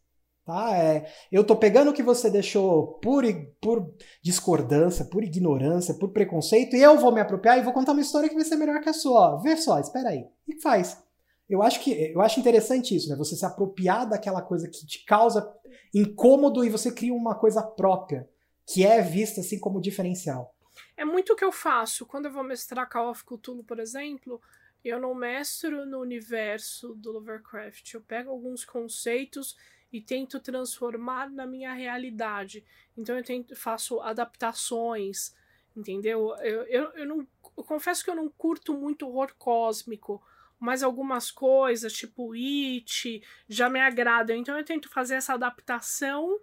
Tá? É, eu tô pegando o que você deixou por, por discordância, por ignorância, por preconceito, e eu vou me apropriar e vou contar uma história que vai ser melhor que a sua. Ó. Vê só, espera aí. E faz. Eu acho que eu acho interessante isso, né? Você se apropriar daquela coisa que te causa incômodo e você cria uma coisa própria, que é vista assim como diferencial. É muito o que eu faço. Quando eu vou mestrar Call of Cthulhu, por exemplo, eu não mestro no universo do Lovecraft. Eu pego alguns conceitos e tento transformar na minha realidade. Então eu tento, faço adaptações, entendeu? Eu, eu, eu não eu confesso que eu não curto muito horror cósmico, mas algumas coisas, tipo It, já me agradam. Então eu tento fazer essa adaptação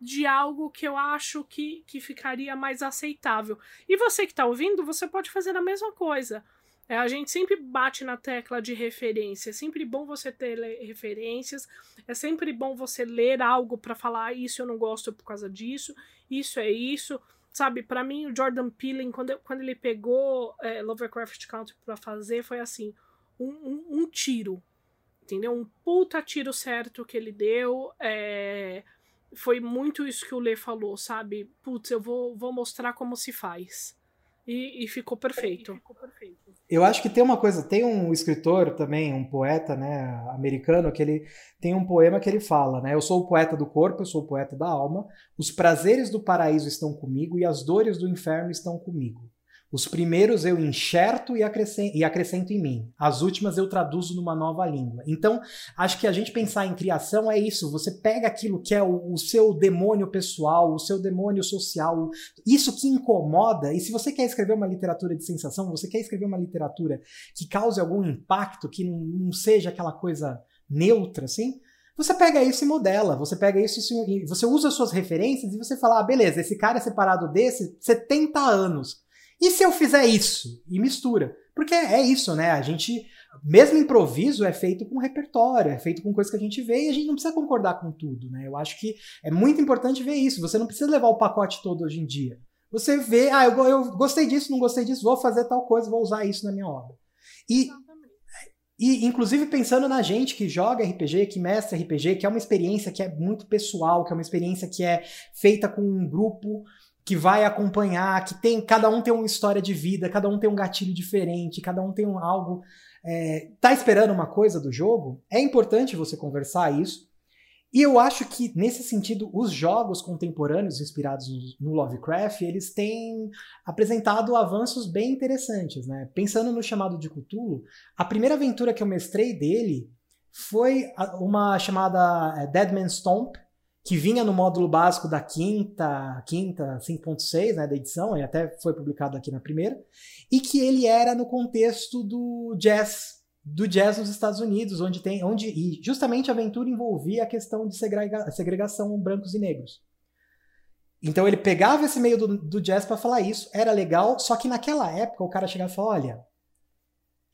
de algo que eu acho que, que ficaria mais aceitável. E você que está ouvindo, você pode fazer a mesma coisa. É, a gente sempre bate na tecla de referência. É sempre bom você ter referências. É sempre bom você ler algo para falar ah, isso eu não gosto por causa disso. Isso é isso. Sabe, para mim o Jordan Peele, quando, quando ele pegou é, Lovecraft Country para fazer, foi assim, um, um, um, tiro. Entendeu? Um puta tiro certo que ele deu. É, foi muito isso que o Lê falou, sabe? Putz, eu vou, vou mostrar como se faz. E, e, ficou perfeito. ficou perfeito. Eu acho que tem uma coisa, tem um escritor também, um poeta, né, americano, que ele tem um poema que ele fala, né? Eu sou o poeta do corpo, eu sou o poeta da alma. Os prazeres do paraíso estão comigo e as dores do inferno estão comigo. Os primeiros eu enxerto e acrescento, e acrescento em mim. As últimas eu traduzo numa nova língua. Então, acho que a gente pensar em criação é isso. Você pega aquilo que é o, o seu demônio pessoal, o seu demônio social, isso que incomoda. E se você quer escrever uma literatura de sensação, você quer escrever uma literatura que cause algum impacto, que não, seja aquela coisa neutra, assim, você pega isso e modela, você pega isso e você usa suas referências e você fala, ah, beleza, esse cara é separado desse 70 anos. E se eu fizer isso? E mistura. Porque é isso, né? A gente, mesmo improviso, é feito com repertório, é feito com coisas que a gente vê e a gente não precisa concordar com tudo, né? Eu acho que é muito importante ver isso. Você não precisa levar o pacote todo hoje em dia. Você vê, ah, eu, eu gostei disso, não gostei disso, vou fazer tal coisa, vou usar isso na minha obra. E e, inclusive, pensando na gente que joga RPG, que mestra RPG, que é uma experiência que é muito pessoal, que é uma experiência que é feita com um grupo que vai acompanhar, que tem cada um tem uma história de vida, cada um tem um gatilho diferente, cada um tem um algo é, tá esperando uma coisa do jogo. É importante você conversar isso. E eu acho que nesse sentido os jogos contemporâneos inspirados no Lovecraft eles têm apresentado avanços bem interessantes, né? Pensando no chamado de Cthulhu, a primeira aventura que eu mestrei dele foi uma chamada é, Dead Man's Stomp, que vinha no módulo básico da quinta, quinta 5.6, né, da edição, e até foi publicado aqui na primeira, e que ele era no contexto do jazz, do jazz nos Estados Unidos, onde tem, onde e justamente a aventura envolvia a questão de segrega, segregação brancos e negros. Então ele pegava esse meio do, do jazz para falar isso, era legal, só que naquela época o cara chegava e falava, olha,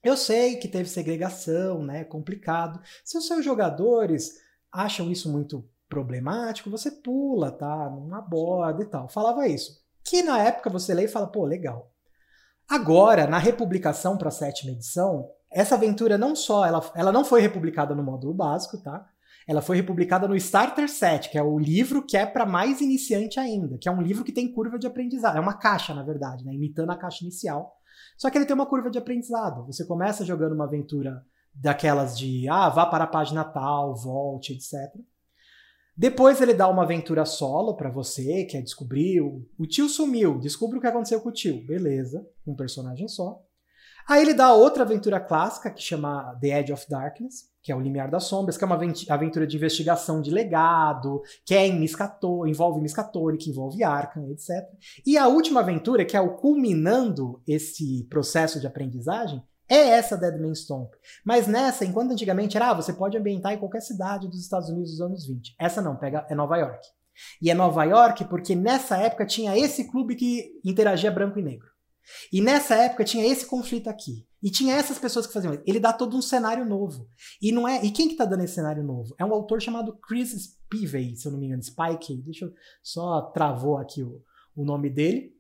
eu sei que teve segregação, né, complicado. Se os seus jogadores acham isso muito problemático, você pula, tá? Não aborda e tal. Falava isso. Que na época você lê e fala, pô, legal. Agora, na republicação para a sétima edição, essa aventura não só, ela, ela não foi republicada no módulo básico, tá? Ela foi republicada no Starter Set, que é o livro que é para mais iniciante ainda, que é um livro que tem curva de aprendizado. É uma caixa, na verdade, né? imitando a caixa inicial. Só que ele tem uma curva de aprendizado. Você começa jogando uma aventura daquelas de, ah, vá para a página tal, volte, etc. Depois ele dá uma aventura solo para você, que é descobrir o, o tio sumiu, descubra o que aconteceu com o tio, beleza, um personagem só. Aí ele dá outra aventura clássica que chama The Edge of Darkness, que é o Limiar das Sombras, que é uma aventura de investigação de legado, que é em Miskatonic, envolve Miskatonic, envolve Arkham, etc. E a última aventura, que é o culminando esse processo de aprendizagem, é essa Dead Man's Stomp. Mas nessa, enquanto antigamente era, ah, você pode ambientar em qualquer cidade dos Estados Unidos dos anos 20. Essa não, pega é Nova York. E é Nova York porque nessa época tinha esse clube que interagia branco e negro. E nessa época tinha esse conflito aqui. E tinha essas pessoas que faziam. Ele dá todo um cenário novo. E não é. E quem que tá dando esse cenário novo? É um autor chamado Chris Spivey, se eu não me engano, Spike. Deixa eu só travou aqui o, o nome dele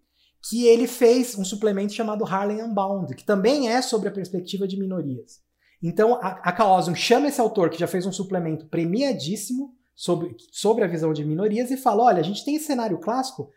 que ele fez um suplemento chamado Harlem Unbound, que também é sobre a perspectiva de minorias. Então, a, a Chaosium chama esse autor, que já fez um suplemento premiadíssimo sobre, sobre a visão de minorias, e fala: olha, a gente tem cenário clássico,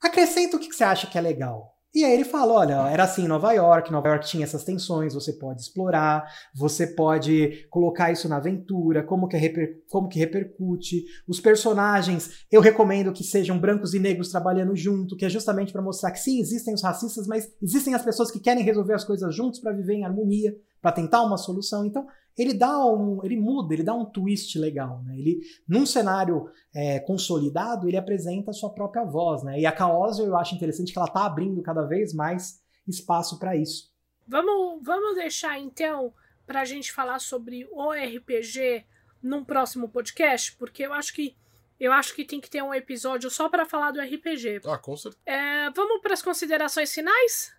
acrescenta o que, que você acha que é legal. E aí ele fala: olha, era assim em Nova York, Nova York tinha essas tensões, você pode explorar, você pode colocar isso na aventura, como que, reper, como que repercute. Os personagens, eu recomendo que sejam brancos e negros trabalhando junto, que é justamente para mostrar que sim, existem os racistas, mas existem as pessoas que querem resolver as coisas juntos para viver em harmonia, para tentar uma solução. Então, ele dá um, ele muda, ele dá um twist legal, né? Ele, num cenário é, consolidado, ele apresenta a sua própria voz, né? E a Caosio eu acho interessante que ela tá abrindo cada vez mais espaço para isso. Vamos, vamos deixar então para a gente falar sobre o RPG num próximo podcast, porque eu acho que eu acho que tem que ter um episódio só para falar do RPG. Ah, com certeza. É, vamos para as considerações finais?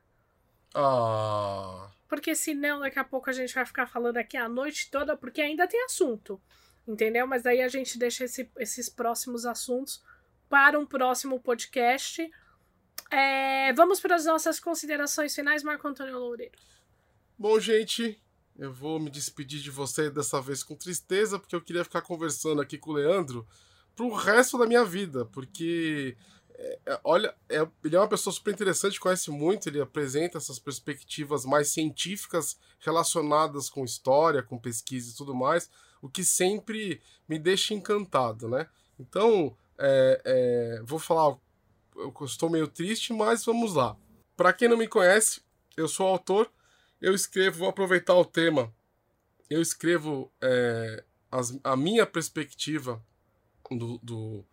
Ah porque senão daqui a pouco a gente vai ficar falando aqui a noite toda, porque ainda tem assunto, entendeu? Mas daí a gente deixa esse, esses próximos assuntos para um próximo podcast. É, vamos para as nossas considerações finais, Marco Antônio Loureiro. Bom, gente, eu vou me despedir de você dessa vez com tristeza, porque eu queria ficar conversando aqui com o Leandro, pro resto da minha vida, porque é, olha, é, ele é uma pessoa super interessante, conhece muito, ele apresenta essas perspectivas mais científicas relacionadas com história, com pesquisa e tudo mais, o que sempre me deixa encantado, né? Então, é, é vou falar, eu estou meio triste, mas vamos lá. Para quem não me conhece, eu sou autor, eu escrevo, vou aproveitar o tema, eu escrevo é, as, a minha perspectiva do, do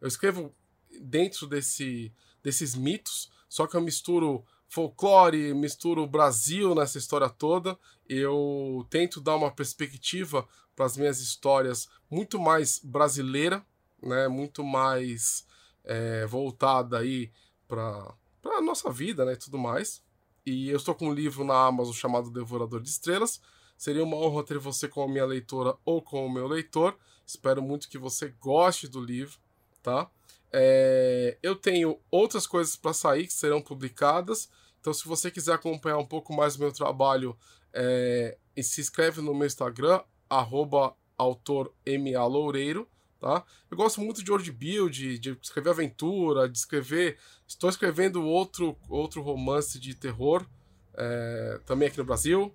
eu escrevo dentro desse, desses mitos, só que eu misturo folclore, misturo Brasil nessa história toda. Eu tento dar uma perspectiva para as minhas histórias muito mais brasileira, né? Muito mais é, voltada aí para a nossa vida, né? E tudo mais. E eu estou com um livro na Amazon chamado Devorador de Estrelas. Seria uma honra ter você como minha leitora ou como meu leitor. Espero muito que você goste do livro, tá? É, eu tenho outras coisas para sair que serão publicadas. Então, se você quiser acompanhar um pouco mais do meu trabalho, é, se inscreve no meu Instagram, arroba autor MA Loureiro. Tá? Eu gosto muito de word build, de escrever aventura, de escrever. Estou escrevendo outro, outro romance de terror, é, também aqui no Brasil.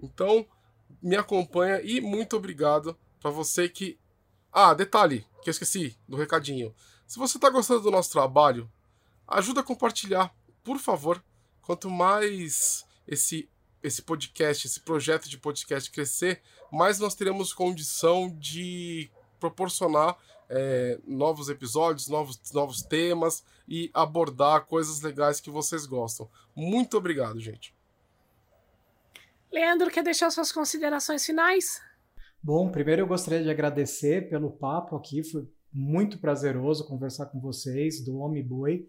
Então, me acompanha e muito obrigado para você que. Ah, detalhe, que eu esqueci do recadinho. Se você está gostando do nosso trabalho, ajuda a compartilhar, por favor. Quanto mais esse esse podcast, esse projeto de podcast crescer, mais nós teremos condição de proporcionar é, novos episódios, novos, novos temas e abordar coisas legais que vocês gostam. Muito obrigado, gente. Leandro, quer deixar suas considerações finais? Bom, primeiro eu gostaria de agradecer pelo papo aqui, foi muito prazeroso conversar com vocês, do Homem Boi.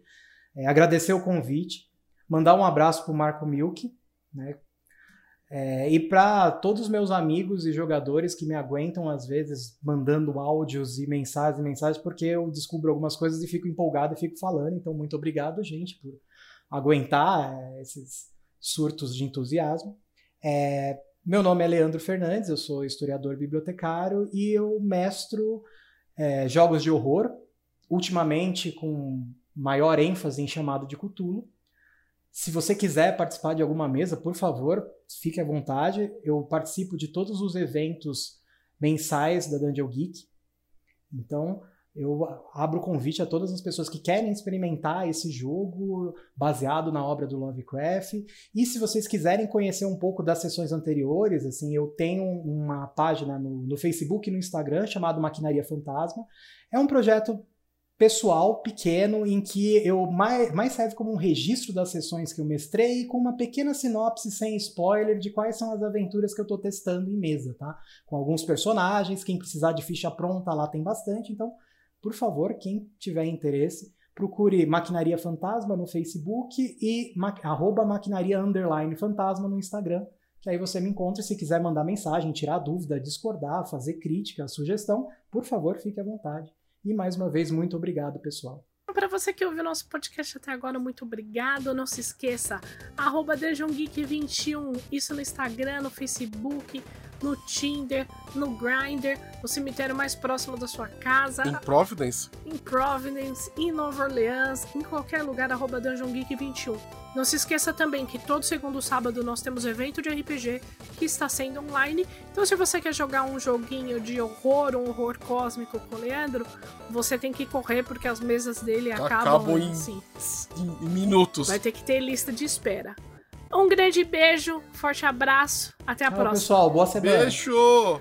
É, agradecer o convite, mandar um abraço para o Marco Milk, né? É, e para todos os meus amigos e jogadores que me aguentam, às vezes, mandando áudios e mensagens e mensagens, porque eu descubro algumas coisas e fico empolgado e fico falando. Então, muito obrigado, gente, por aguentar é, esses surtos de entusiasmo. É, meu nome é Leandro Fernandes, eu sou historiador bibliotecário e eu mestro é, jogos de horror, ultimamente com maior ênfase em chamado de Cthulhu. Se você quiser participar de alguma mesa, por favor, fique à vontade. Eu participo de todos os eventos mensais da Dungeon Geek. Então, eu abro o convite a todas as pessoas que querem experimentar esse jogo baseado na obra do Lovecraft. E se vocês quiserem conhecer um pouco das sessões anteriores, assim, eu tenho uma página no, no Facebook e no Instagram chamado Maquinaria Fantasma. É um projeto pessoal, pequeno, em que eu mais, mais serve como um registro das sessões que eu mestrei, com uma pequena sinopse sem spoiler de quais são as aventuras que eu estou testando em mesa, tá? Com alguns personagens, quem precisar de ficha pronta lá tem bastante, então por favor, quem tiver interesse, procure Maquinaria Fantasma no Facebook e ma arroba Maquinaria Underline Fantasma no Instagram, que aí você me encontra se quiser mandar mensagem, tirar dúvida, discordar, fazer crítica, sugestão, por favor, fique à vontade. E mais uma vez, muito obrigado, pessoal. Para você que ouviu nosso podcast até agora, muito obrigado. Não se esqueça, arroba 21 isso no Instagram, no Facebook, no Tinder, no Grindr, no cemitério mais próximo da sua casa. Em Providence? Em Providence, em Nova Orleans, em qualquer lugar, arroba Dungeon Geek 21. Não se esqueça também que todo segundo sábado nós temos evento de RPG que está sendo online. Então, se você quer jogar um joguinho de horror, um horror cósmico com o Leandro, você tem que correr porque as mesas dele acabam, acabam em, assim, em minutos. Vai ter que ter lista de espera. Um grande beijo, forte abraço, até a Tchau, próxima. pessoal, boa semana. Beijo!